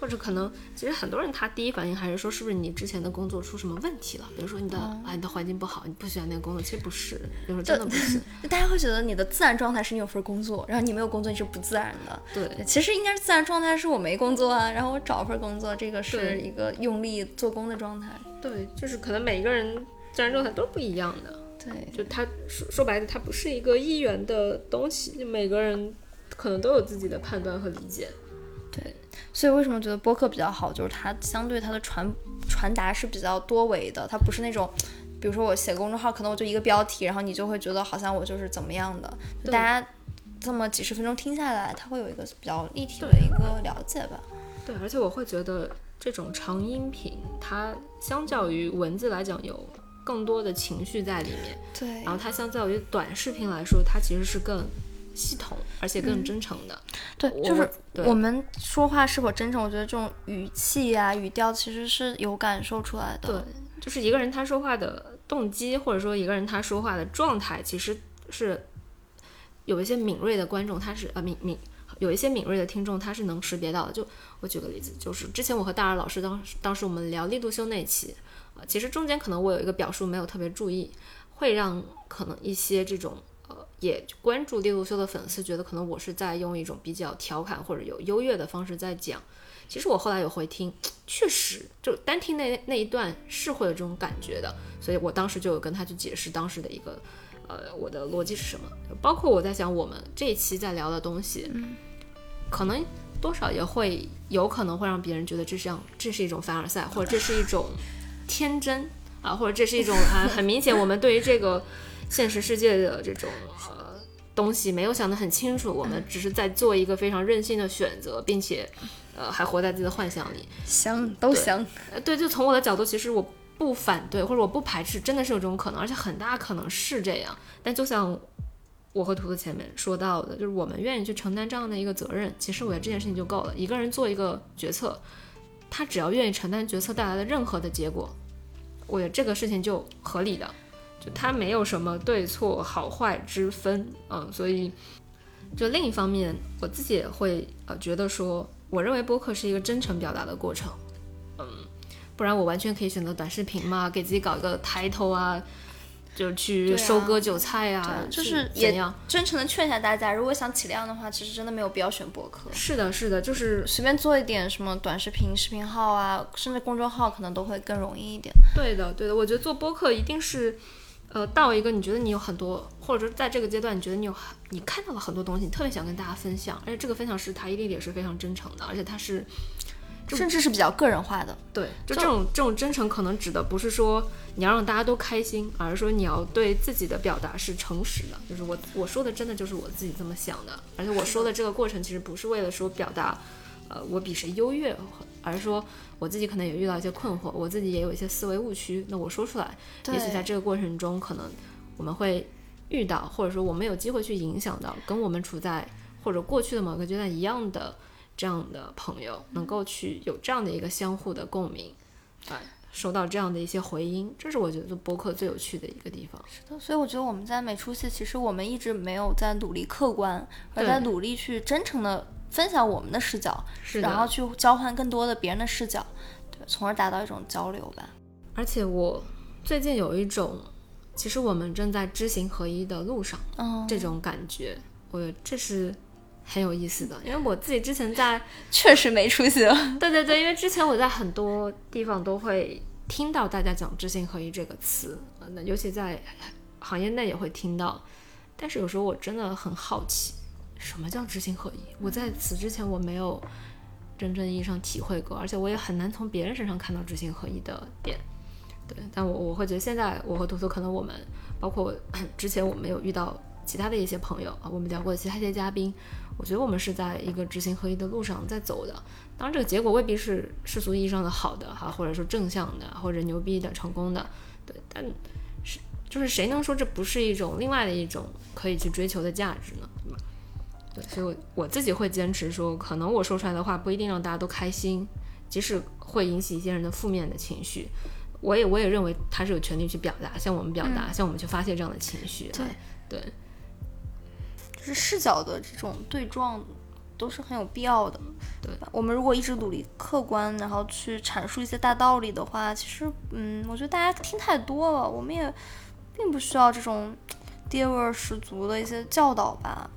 或者可能，其实很多人他第一反应还是说，是不是你之前的工作出什么问题了？比如说你的啊，你的环境不好，你不喜欢那个工作。其实不是，有时候真的不是。[laughs] 大家会觉得你的自然状态是你有份工作，然后你没有工作你是不自然的。对，其实应该是自然状态是我没工作啊，然后我找份工作，这个是一个用力做工的状态。对，就是可能每一个人自然状态都不一样的。对，就他说说白了，它不是一个一元的东西，就每个人可能都有自己的判断和理解。对。所以为什么觉得播客比较好？就是它相对它的传传达是比较多维的，它不是那种，比如说我写公众号，可能我就一个标题，然后你就会觉得好像我就是怎么样的。大家这么几十分钟听下来，它会有一个比较立体的一个了解吧。对，而且我会觉得这种长音频，它相较于文字来讲，有更多的情绪在里面。对。然后它相较于短视频来说，它其实是更。系统，而且更真诚的，对，就是我们说话是否真诚，我觉得这种语气啊、语调其实是有感受出来的。对，就是一个人他说话的动机，或者说一个人他说话的状态，其实是有一些敏锐的观众，他是呃敏敏，有一些敏锐的听众，他是能识别到的。就我举个例子，就是之前我和大二老师当当时我们聊力度修那期，啊，其实中间可能我有一个表述没有特别注意，会让可能一些这种。也关注猎路修的粉丝觉得可能我是在用一种比较调侃或者有优越的方式在讲，其实我后来有回听，确实就单听那那一段是会有这种感觉的，所以我当时就有跟他去解释当时的一个呃我的逻辑是什么，包括我在想我们这一期在聊的东西，可能多少也会有可能会让别人觉得这是样这是一种凡尔赛，或者这是一种天真啊，或者这是一种啊很明显我们对于这个。现实世界的这种呃东西没有想得很清楚，我们只是在做一个非常任性的选择，并且呃还活在自己的幻想里。香都香，呃对，就从我的角度，其实我不反对或者我不排斥，真的是有这种可能，而且很大可能是这样。但就像我和图图前面说到的，就是我们愿意去承担这样的一个责任，其实我觉得这件事情就够了。一个人做一个决策，他只要愿意承担决策带来的任何的结果，我觉得这个事情就合理的。就它没有什么对错好坏之分，嗯，所以就另一方面，我自己也会呃觉得说，我认为播客是一个真诚表达的过程，嗯，不然我完全可以选择短视频嘛，给自己搞一个抬头啊。就去收割韭菜呀，就是也真诚的劝一下大家，如果想起量的话，其实真的没有必要选博客。是的，是的，就是随便做一点什么短视频、视频号啊，甚至公众号，可能都会更容易一点。对的，对的，我觉得做播客一定是。呃，到一个你觉得你有很多，或者说在这个阶段你觉得你有你看到了很多东西，你特别想跟大家分享，而且这个分享是他一定也是非常真诚的，而且他是甚至是比较个人化的。对，就这种这种真诚，可能指的不是说你要让大家都开心，而是说你要对自己的表达是诚实的，就是我我说的真的就是我自己这么想的，而且我说的这个过程其实不是为了说表达，呃，我比谁优越，而是说。我自己可能也遇到一些困惑，我自己也有一些思维误区。那我说出来，也许在这个过程中，可能我们会遇到，或者说我们有机会去影响到跟我们处在或者过去的某个阶段一样的这样的朋友，能够去有这样的一个相互的共鸣，哎，收到这样的一些回音，这是我觉得播客最有趣的一个地方。是的，所以我觉得我们在每出戏，其实我们一直没有在努力客观，而在努力去真诚的。分享我们的视角，是然后去交换更多的别人的视角，对，从而达到一种交流吧。而且我最近有一种，其实我们正在知行合一的路上，嗯这种感觉，我这是很有意思的。因为我自己之前在 [laughs] 确实没出息。对对对，因为之前我在很多地方都会听到大家讲知行合一这个词，那尤其在行业内也会听到，但是有时候我真的很好奇。什么叫知行合一？我在此之前我没有真正意义上体会过，而且我也很难从别人身上看到知行合一的点。对，但我我会觉得现在我和图图可能我们，包括 [clears throat] 之前我们有遇到其他的一些朋友啊，我们聊过的其他一些嘉宾，我觉得我们是在一个知行合一的路上在走的。当然，这个结果未必是世俗意义上的好的哈，或者说正向的，或者牛逼的、成功的，对。但是，就是谁能说这不是一种另外的一种可以去追求的价值呢？所以我我自己会坚持说，可能我说出来的话不一定让大家都开心，即使会引起一些人的负面的情绪，我也我也认为他是有权利去表达，向我们表达，向我们去发泄这样的情绪。对对，就是视角的这种对撞。都是很有必要的，对吧？我们如果一直努力客观，然后去阐述一些大道理的话，其实，嗯，我觉得大家听太多了，我们也并不需要这种 [tsk] 爹味儿十足的一些教导吧。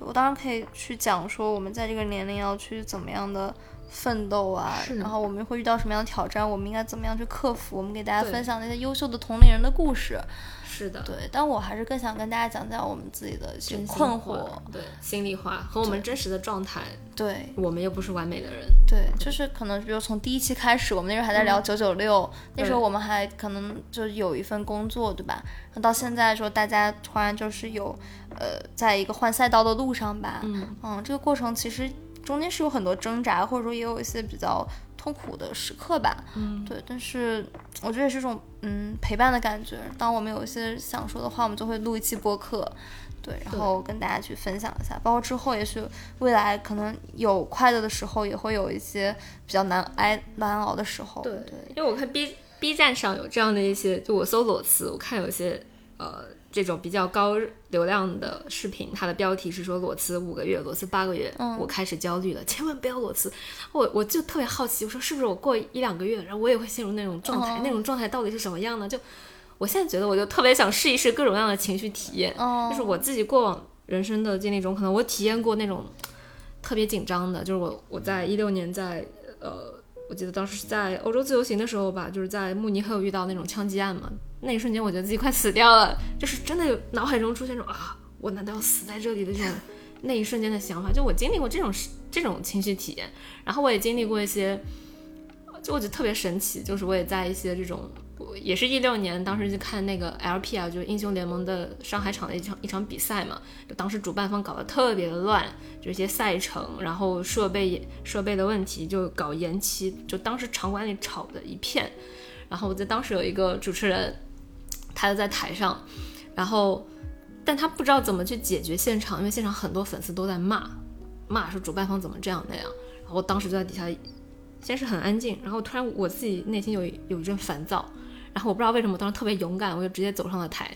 我当然可以去讲说，我们在这个年龄要去怎么样的奋斗啊，然后我们会遇到什么样的挑战，我们应该怎么样去克服，我们给大家分享那些优秀的同龄人的故事。是的，对，但我还是更想跟大家讲讲我们自己的一些困惑，对，心里话和我们真实的状态，对，我们又不是完美的人，对，就是可能比如从第一期开始，我们那时候还在聊九九六，那时候我们还可能就有一份工作，对吧？那到现在说大家突然就是有，呃，在一个换赛道的路上吧，嗯。嗯，这个过程其实中间是有很多挣扎，或者说也有一些比较。痛苦的时刻吧，嗯，对，但是我觉得也是一种嗯陪伴的感觉。当我们有一些想说的话，我们就会录一期播客，对，然后跟大家去分享一下。包括之后也许未来可能有快乐的时候，也会有一些比较难挨难熬的时候。对对，因为我看 B B 站上有这样的一些，就我搜裸辞，我看有些呃。这种比较高流量的视频，它的标题是说裸辞五个月，裸辞八个月，我开始焦虑了，千万不要裸辞。我我就特别好奇，我说是不是我过一两个月，然后我也会陷入那种状态？那种状态到底是什么样呢？就我现在觉得，我就特别想试一试各种各样的情绪体验。就是我自己过往人生的经历中，可能我体验过那种特别紧张的，就是我我在一六年在呃，我记得当时是在欧洲自由行的时候吧，就是在慕尼黑有遇到那种枪击案嘛。那一瞬间，我觉得自己快死掉了，就是真的脑海中出现这种啊，我难道要死在这里的这种那一瞬间的想法。就我经历过这种这种情绪体验，然后我也经历过一些，就我觉得特别神奇，就是我也在一些这种，也是一六年，当时就看那个 LP 啊，就是英雄联盟的上海场的一场一场比赛嘛，就当时主办方搞得特别的乱，就一些赛程，然后设备设备的问题就搞延期，就当时场馆里吵的一片，然后我在当时有一个主持人。他就在台上，然后，但他不知道怎么去解决现场，因为现场很多粉丝都在骂，骂说主办方怎么这样那样。然后我当时就在底下，先是很安静，然后突然我自己内心有有一阵烦躁，然后我不知道为什么当时特别勇敢，我就直接走上了台，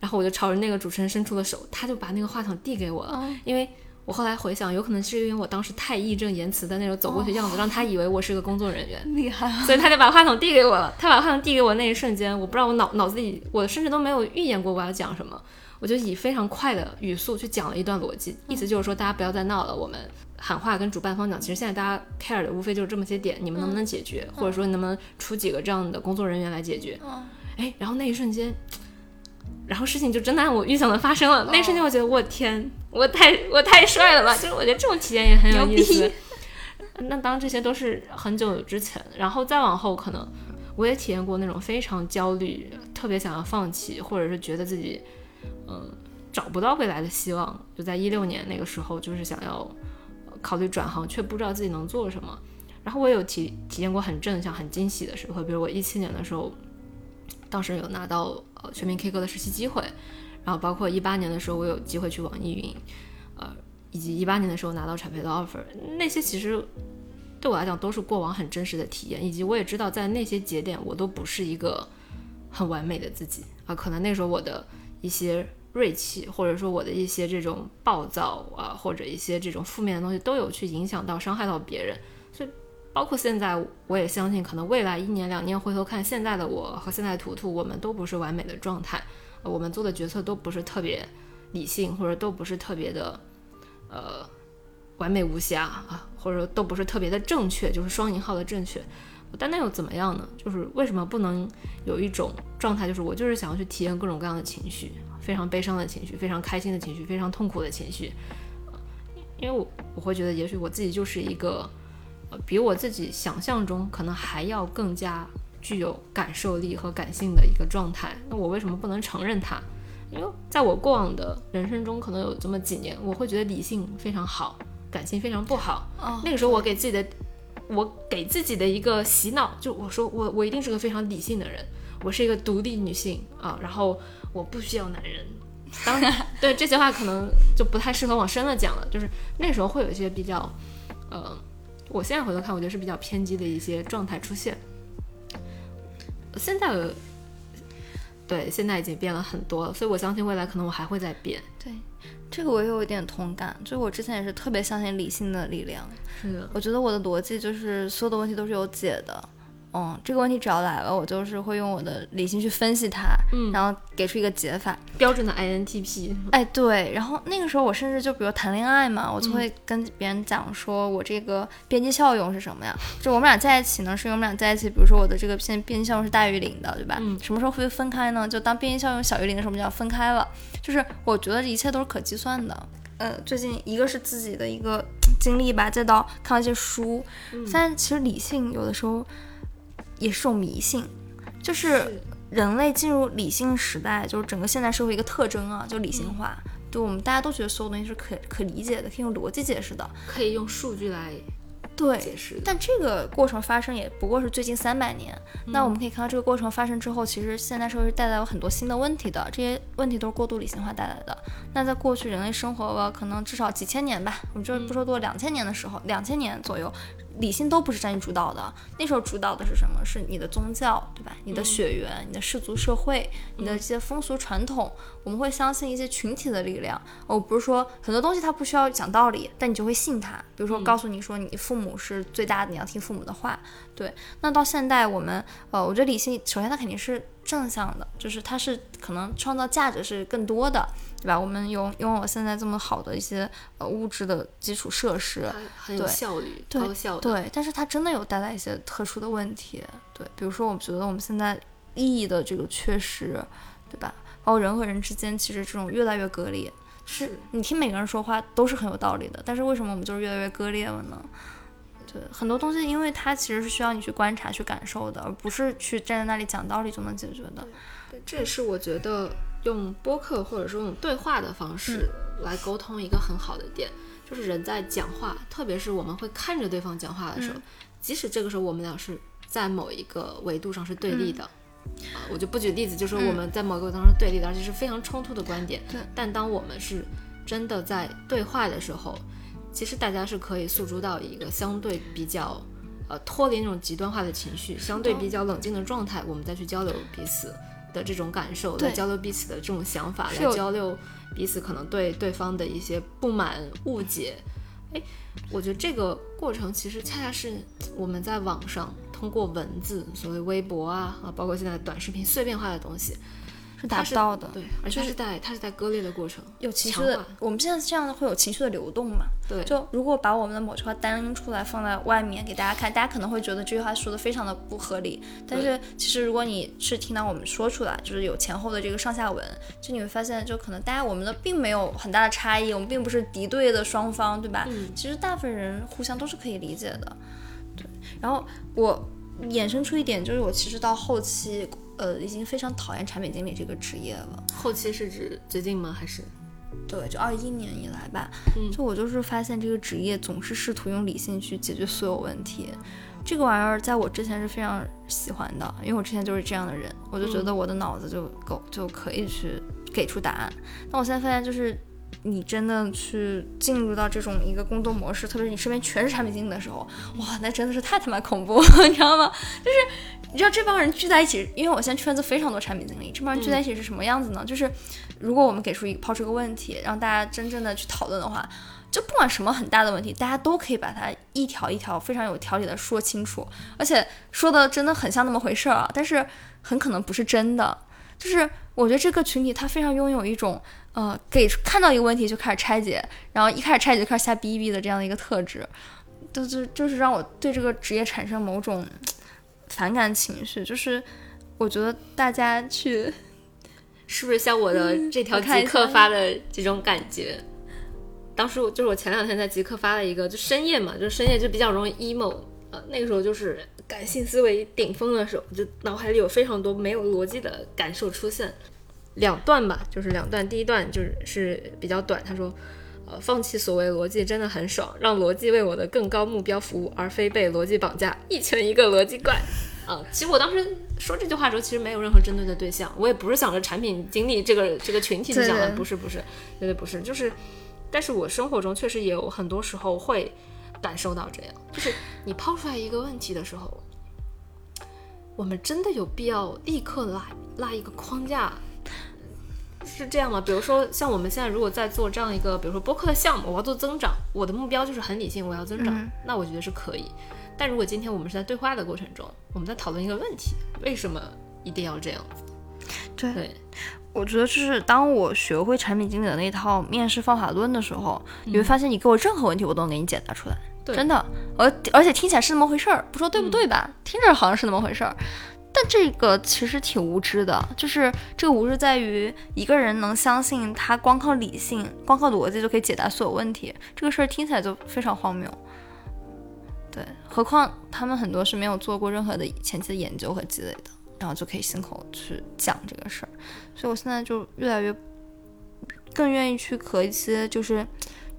然后我就朝着那个主持人伸出了手，他就把那个话筒递给我了，因为。我后来回想，有可能是因为我当时太义正言辞的那种走过去样子，让他以为我是个工作人员，厉害，所以他就把话筒递给我了。他把话筒递给我那一瞬间，我不知道我脑脑子里，我甚至都没有预演过我要讲什么，我就以非常快的语速去讲了一段逻辑，意思就是说大家不要再闹了，我们喊话跟主办方讲，其实现在大家 care 的无非就是这么些点，你们能不能解决，或者说你能不能出几个这样的工作人员来解决？哎，然后那一瞬间。然后事情就真的按我预想的发生了。那瞬间我觉得我天，我太我太帅了吧！[laughs] 就是我觉得这种体验也很有意思。那当然这些都是很久之前，然后再往后可能我也体验过那种非常焦虑，特别想要放弃，或者是觉得自己嗯找不到未来的希望。就在一六年那个时候，就是想要考虑转行，却不知道自己能做什么。然后我有体体验过很正向、很惊喜的时候，比如我一七年的时候。当时有拿到呃全民 K 歌的实习机会，然后包括一八年的时候，我有机会去网易云，呃，以及一八年的时候拿到产培的 offer，那些其实对我来讲都是过往很真实的体验，以及我也知道在那些节点我都不是一个很完美的自己。啊，可能那时候我的一些锐气，或者说我的一些这种暴躁啊，或者一些这种负面的东西都有去影响到、伤害到别人，包括现在，我也相信，可能未来一年两年回头看，现在的我和现在图图，我们都不是完美的状态，我们做的决策都不是特别理性，或者都不是特别的，呃，完美无瑕啊，或者都不是特别的正确，就是双引号的正确。但那又怎么样呢？就是为什么不能有一种状态，就是我就是想要去体验各种各样的情绪，非常悲伤的情绪，非常开心的情绪，非常痛苦的情绪，因为我我会觉得，也许我自己就是一个。呃，比我自己想象中可能还要更加具有感受力和感性的一个状态。那我为什么不能承认它？因为在我过往的人生中，可能有这么几年，我会觉得理性非常好，感性非常不好。哦那个时候我给自己的，我给自己的一个洗脑，就我说我我一定是个非常理性的人，我是一个独立女性啊，然后我不需要男人。当 [laughs] 然，对这些话可能就不太适合往深了讲了，就是那时候会有一些比较，呃，我现在回头看，我觉得是比较偏激的一些状态出现。现在有，对，现在已经变了很多了，所以我相信未来可能我还会再变。对，这个我也有一点同感，就是我之前也是特别相信理性的力量，是的，我觉得我的逻辑就是所有的问题都是有解的。嗯，这个问题只要来了，我就是会用我的理性去分析它，嗯然后给出一个解法。标准的 INTP。哎，对，然后那个时候我甚至就比如谈恋爱嘛，我就嗯会跟别人讲说我这个边际效用是什么呀？就我们俩在一起呢，是因为我们俩在一起，比如说我的这个边边际效用是大于零的，对吧？嗯什么时候会分开呢？就当边际效用小于零的时候，我们就要分开了。就是我觉得一切都是可计算的。呃，最近一个是自己的一个经历吧，再到看到一些书，嗯但其实理性有的时候也是种迷信，就是人类进入理性时代，就是整个现代社会一个特征啊，就理性化。对我们大家都觉得所有东西是可可理解的，可以用逻辑解释的。可以用数据来对，解释的。但这个过程发生也不过是最近三百年。那我们可以看到，这个过程发生之后，其实现代社会是带来有很多新的问题的，这些问题都是过度理性化带来的。那在过去人类生活了可能至少几千年吧，我们就不说多两千年的时候，两千年左右。理性都不是占据主导的，那时候主导的是什么？是你的宗教，对吧？你的血缘、你的氏族社会、你的这些风俗传统，我们会相信一些群体的力量。我不是说很多东西它不需要讲道理，但你就会信它。比如说告诉你说你父母是最大的，你要听父母的话。对，那到现代我们，呃，我觉得理性首先它肯定是正向的，就是它是可能创造价值是更多的，对吧？我们拥拥有现在这么好的一些呃物质的基础设施，它很有对效率、对高效的。对，但是它真的有带来一些特殊的问题，对，比如说我觉得我们现在意义的这个缺失，对吧？包括人和人之间其实这种越来越割裂，是你听每个人说话都是很有道理的，但是为什么我们就是越来越割裂了呢？对，很多东西因为它其实是需要你去观察、去感受的，而不是去站在那里讲道理就能解决的。对，这也是我觉得用播客或者说用对话的方式来沟通一个很好的点，就是人在讲话，特别是我们会看着对方讲话的时候，即使这个时候我们俩是在某一个维度上是对立的。啊，我就不举例子，就说我们在某个维度上对立的，而且是非常冲突的观点。对但当我们是真的在对话的时候，其实大家是可以诉诸到一个相对比较，呃，脱离那种极端化的情绪，相对比较冷静的状态，我们再去交流彼此的这种感受，来交流彼此的这种想法，来交流彼此可能对对方的一些不满、误解。哎，我觉得这个过程其实恰恰是我们在网上通过文字，所谓微博啊啊，包括现在短视频碎片化的东西，是达不到的。对，而且它是在它是在割裂的过程，有情绪的，我们现在这样的会有情绪的流动嘛？对，就如果把我们的某句话单拎出来放在外面给大家看，大家可能会觉得这句话说的非常的不合理。但是其实如果你是听到我们说出来，就是有前后的这个上下文，就你会发现，就可能大家我们的并没有很大的差异，我们并不是敌对的双方，对吧？嗯其实大部分人互相都是可以理解的。对，然后我衍生出一点，就是我其实到后期，呃，已经非常讨厌产品经理这个职业了。后期是指最近吗？还是对，就二一年以来吧，嗯就我就是发现这个职业总是试图用理性去解决所有问题，这个玩意儿在我之前是非常喜欢的，因为我之前就是这样的人，我就觉得我的脑子就够就可以去给出答案。但我现在发现，就是你真的去进入到这种一个工作模式，特别是你身边全是产品经理的时候，哇，那真的是太他妈恐怖了，[laughs] 你知道吗？就是你知道这帮人聚在一起，因为我现在圈子非常多产品经理，这帮人聚在一起是什么样子呢？就是如果我们给出一抛出一个问题，让大家真正的去讨论的话，就不管什么很大的问题，大家都可以把它一条一条非常有条理的说清楚，而且说的真的很像那么回事儿啊，但是很可能不是真的。就是我觉得这个群体他非常拥有一种呃，给看到一个问题就开始拆解，然后一开始拆解就开始瞎逼逼的这样的一个特质，就就就是让我对这个职业产生某种反感情绪，就是我觉得大家去是不是像我的这条我看一极客发的这种感觉？当时我就是我前两天在极客发了一个，就深夜嘛，就深夜就比较容易 emo，呃，那个时候就是感性思维顶峰的时候，就脑海里有非常多没有逻辑的感受出现。两段吧，就是两段。第一段就是是比较短，他说，呃，放弃所谓逻辑真的很爽，让逻辑为我的更高目标服务，而非被逻辑绑架，一拳一个逻辑怪。[laughs] 啊，其实我当时说这句话的时候，其实没有任何针对的对象，我也不是想着产品经理这个这个群体去讲的，不是不是，绝对不是，就是，但是我生活中确实也有很多时候会感受到这样，就是你抛出来一个问题的时候，我们真的有必要立刻拉拉一个框架，是这样吗？比如说像我们现在如果在做这样一个，比如说播客的项目，我要做增长，我的目标就是很理性，我要增长，那我觉得是可以。但如果今天我们是在对话的过程中，我们在讨论一个问题，为什么一定要这样子？对，我觉得就是当我学会产品经理的那套面试方法论的时候，你会发现你给我任何问题，我都能给你解答出来。真的，而而且听起来是那么回事儿，不说对不对吧？听着好像是那么回事儿，但这个其实挺无知的。就是这个无知在于一个人能相信他光靠理性、光靠逻辑就可以解答所有问题，这个事儿听起来就非常荒谬。对，何况他们很多是没有做过任何的前期的研究和积累的，然后就可以信口去讲这个事儿，所以我现在就越来越更愿意去和一些就是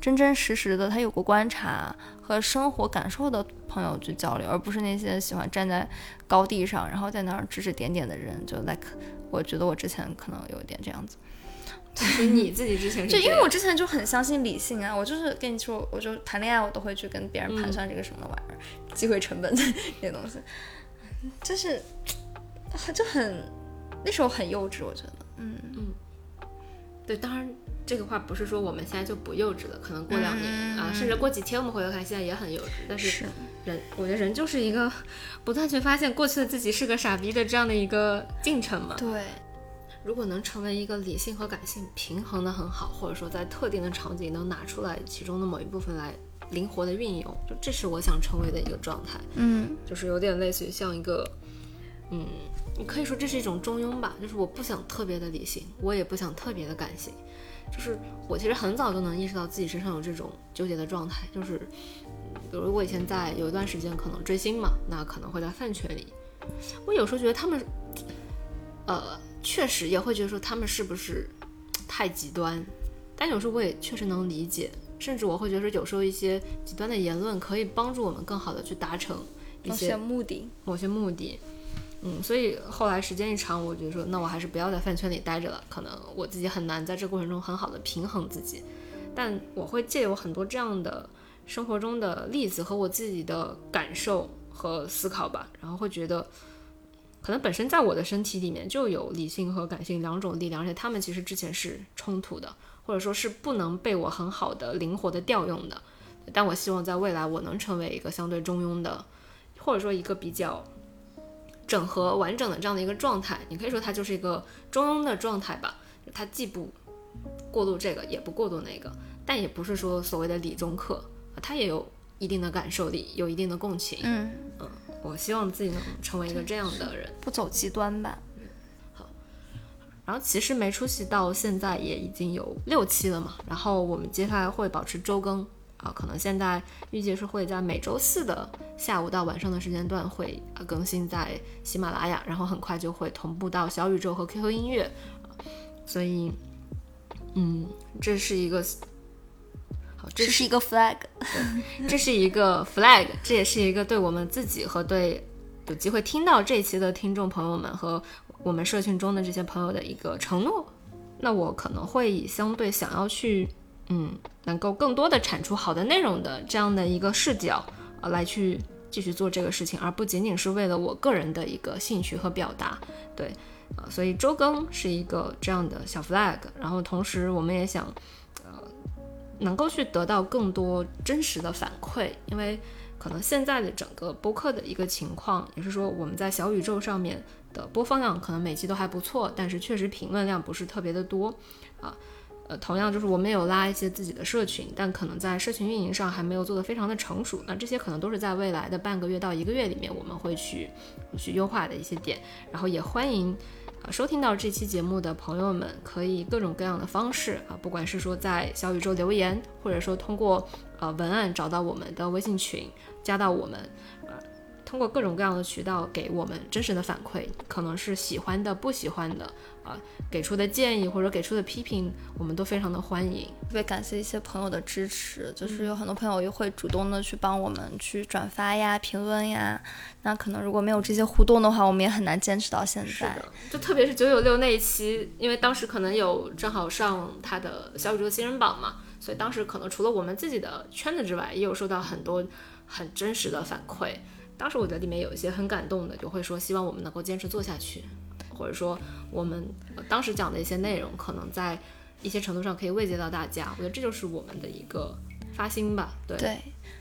真真实实的他有过观察和生活感受的朋友去交流，而不是那些喜欢站在高地上然后在那儿指指点点的人。就 like，我觉得我之前可能有一点这样子。所以你自己之前 [laughs] 就因为我之前就很相信理性啊，我就是跟你说，我就谈恋爱我都会去跟别人盘算这个什么玩意儿，机会成本这 [laughs] 些东西，就是就很那时候很幼稚，我觉得，嗯嗯，对，当然这个话不是说我们现在就不幼稚了，可能过两年啊，甚至过几天我们回头看，现在也很幼稚，但是人，我觉得人就是一个不断去发现过去的自己是个傻逼的这样的一个进程嘛，对。如果能成为一个理性和感性平衡的很好，或者说在特定的场景能拿出来其中的某一部分来灵活的运用，就这是我想成为的一个状态。嗯，就是有点类似于像一个，嗯，你可以说这是一种中庸吧。就是我不想特别的理性，我也不想特别的感性。就是我其实很早就能意识到自己身上有这种纠结的状态。就是，比如我以前在有一段时间可能追星嘛，那可能会在饭圈里，我有时候觉得他们，呃。确实也会觉得说他们是不是太极端，但有时候我也确实能理解，甚至我会觉得说有时候一些极端的言论可以帮助我们更好的去达成一些目的，某些目的。嗯，所以后来时间一长，我觉得说那我还是不要在饭圈里待着了，可能我自己很难在这过程中很好的平衡自己。但我会借有很多这样的生活中的例子和我自己的感受和思考吧，然后会觉得。可能本身在我的身体里面就有理性和感性两种力量，而且他们其实之前是冲突的，或者说是不能被我很好的灵活的调用的。但我希望在未来我能成为一个相对中庸的，或者说一个比较整合完整的这样的一个状态。你可以说它就是一个中庸的状态吧，它既不过度这个，也不过度那个，但也不是说所谓的理中客，它也有一定的感受力，有一定的共情。嗯嗯。我希望自己能成为一个这样的人，不走极端吧。好，然后其实没出息到现在也已经有六期了嘛。然后我们接下来会保持周更啊，可能现在预计是会在每周四的下午到晚上的时间段会更新在喜马拉雅，然后很快就会同步到小宇宙和 QQ 音乐。所以，嗯，这是一个。好这是一个 flag，这是一个 flag，这也是一个对我们自己和对有机会听到这一期的听众朋友们和我们社群中的这些朋友的一个承诺。那我可能会以相对想要去，嗯，能够更多的产出好的内容的这样的一个视角，呃，来去继续做这个事情，而不仅仅是为了我个人的一个兴趣和表达。对，呃，所以周更是一个这样的小 flag，然后同时我们也想。呃能够去得到更多真实的反馈，因为可能现在的整个播客的一个情况，也是说我们在小宇宙上面的播放量可能每期都还不错，但是确实评论量不是特别的多啊。呃同样就是我们有拉一些自己的社群，但可能在社群运营上还没有做得非常的成熟。那这些可能都是在未来的半个月到一个月里面，我们会去去优化的一些点，然后也欢迎。啊，收听到这期节目的朋友们，可以各种各样的方式啊，不管是说在小宇宙留言，或者说通过呃文案找到我们的微信群，加到我们，呃，通过各种各样的渠道给我们真实的反馈，可能是喜欢的、不喜欢的啊、给出的建议或者给出的批评，我们都非常的欢迎。特别感谢一些朋友的支持，就是有很多朋友也会主动的去帮我们去转发呀、评论呀。那可能如果没有这些互动的话，我们也很难坚持到现在。就特别是九九六那一期，因为当时可能有正好上他的小宇宙新人榜嘛，所以当时可能除了我们自己的圈子之外，也有收到很多很真实的反馈。当时我觉得里面有一些很感动的，就会说希望我们能够坚持做下去，或者说我们呃当时讲的一些内容，可能在一些程度上可以慰藉到大家。我觉得这就是我们的一个发心吧。对，对，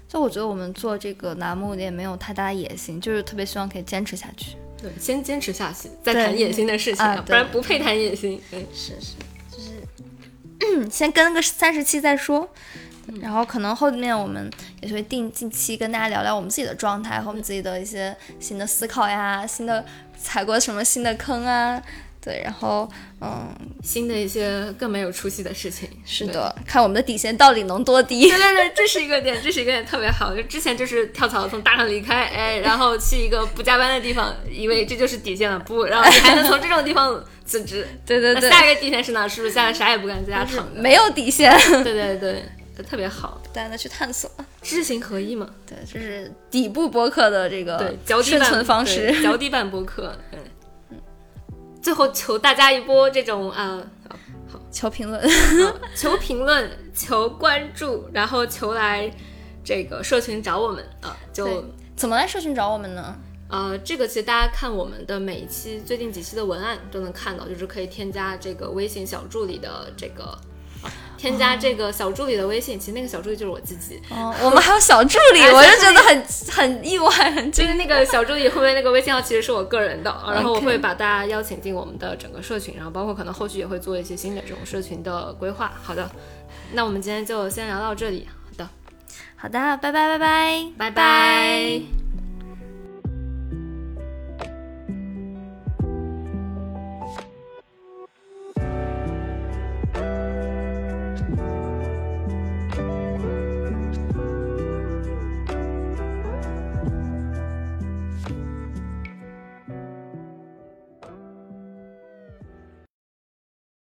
就我觉得我们做这个栏目也没有太大的野心，就是特别希望可以坚持下去。对，先坚持下去，再谈野心的事情，啊不然不配谈野心。对，是是，就是 [coughs] 先跟个三十期再说。然后可能后面我们也会定近期跟大家聊聊我们自己的状态和我们自己的一些新的思考呀，新的踩过什么新的坑啊，对，然后嗯，新的一些更没有出息的事情。是的，看我们的底线到底能多低。对对对，这是一个点，这是一个点特别好。就之前就是跳槽从大厂离开，哎，然后去一个不加班的地方，以为这就是底线了，不，然后你还能从这种地方辞职。[laughs] 对对对，那下一个底线是哪？是不是下来啥也不干，在家躺着？没有底线，对对对，[laughs] 特别好，大家去探索。知行合一嘛。对，这是底部播客的这个对，脚底生板存方式。对脚底板播客。对，最后求大家一波这种啊。好求评论，啊求评论，求关注，然后求来这个社群找我们啊，就怎么来社群找我们呢？呃，这个其实大家看我们的每一期最近几期的文案都能看到，就是可以添加这个微信小助理的这个。啊添加这个小助理的微信，其实那个小助理就是我自己，哦，我们还有小助理，哎我就觉得很很意外，很就是那个小助理后面那个微信号其实是我个人的，啊然后我会把大家邀请进我们的整个社群，然后包括可能后续也会做一些新的这种社群的规划。好的，那我们今天就先聊到这里，好的，好的，拜拜拜拜，拜拜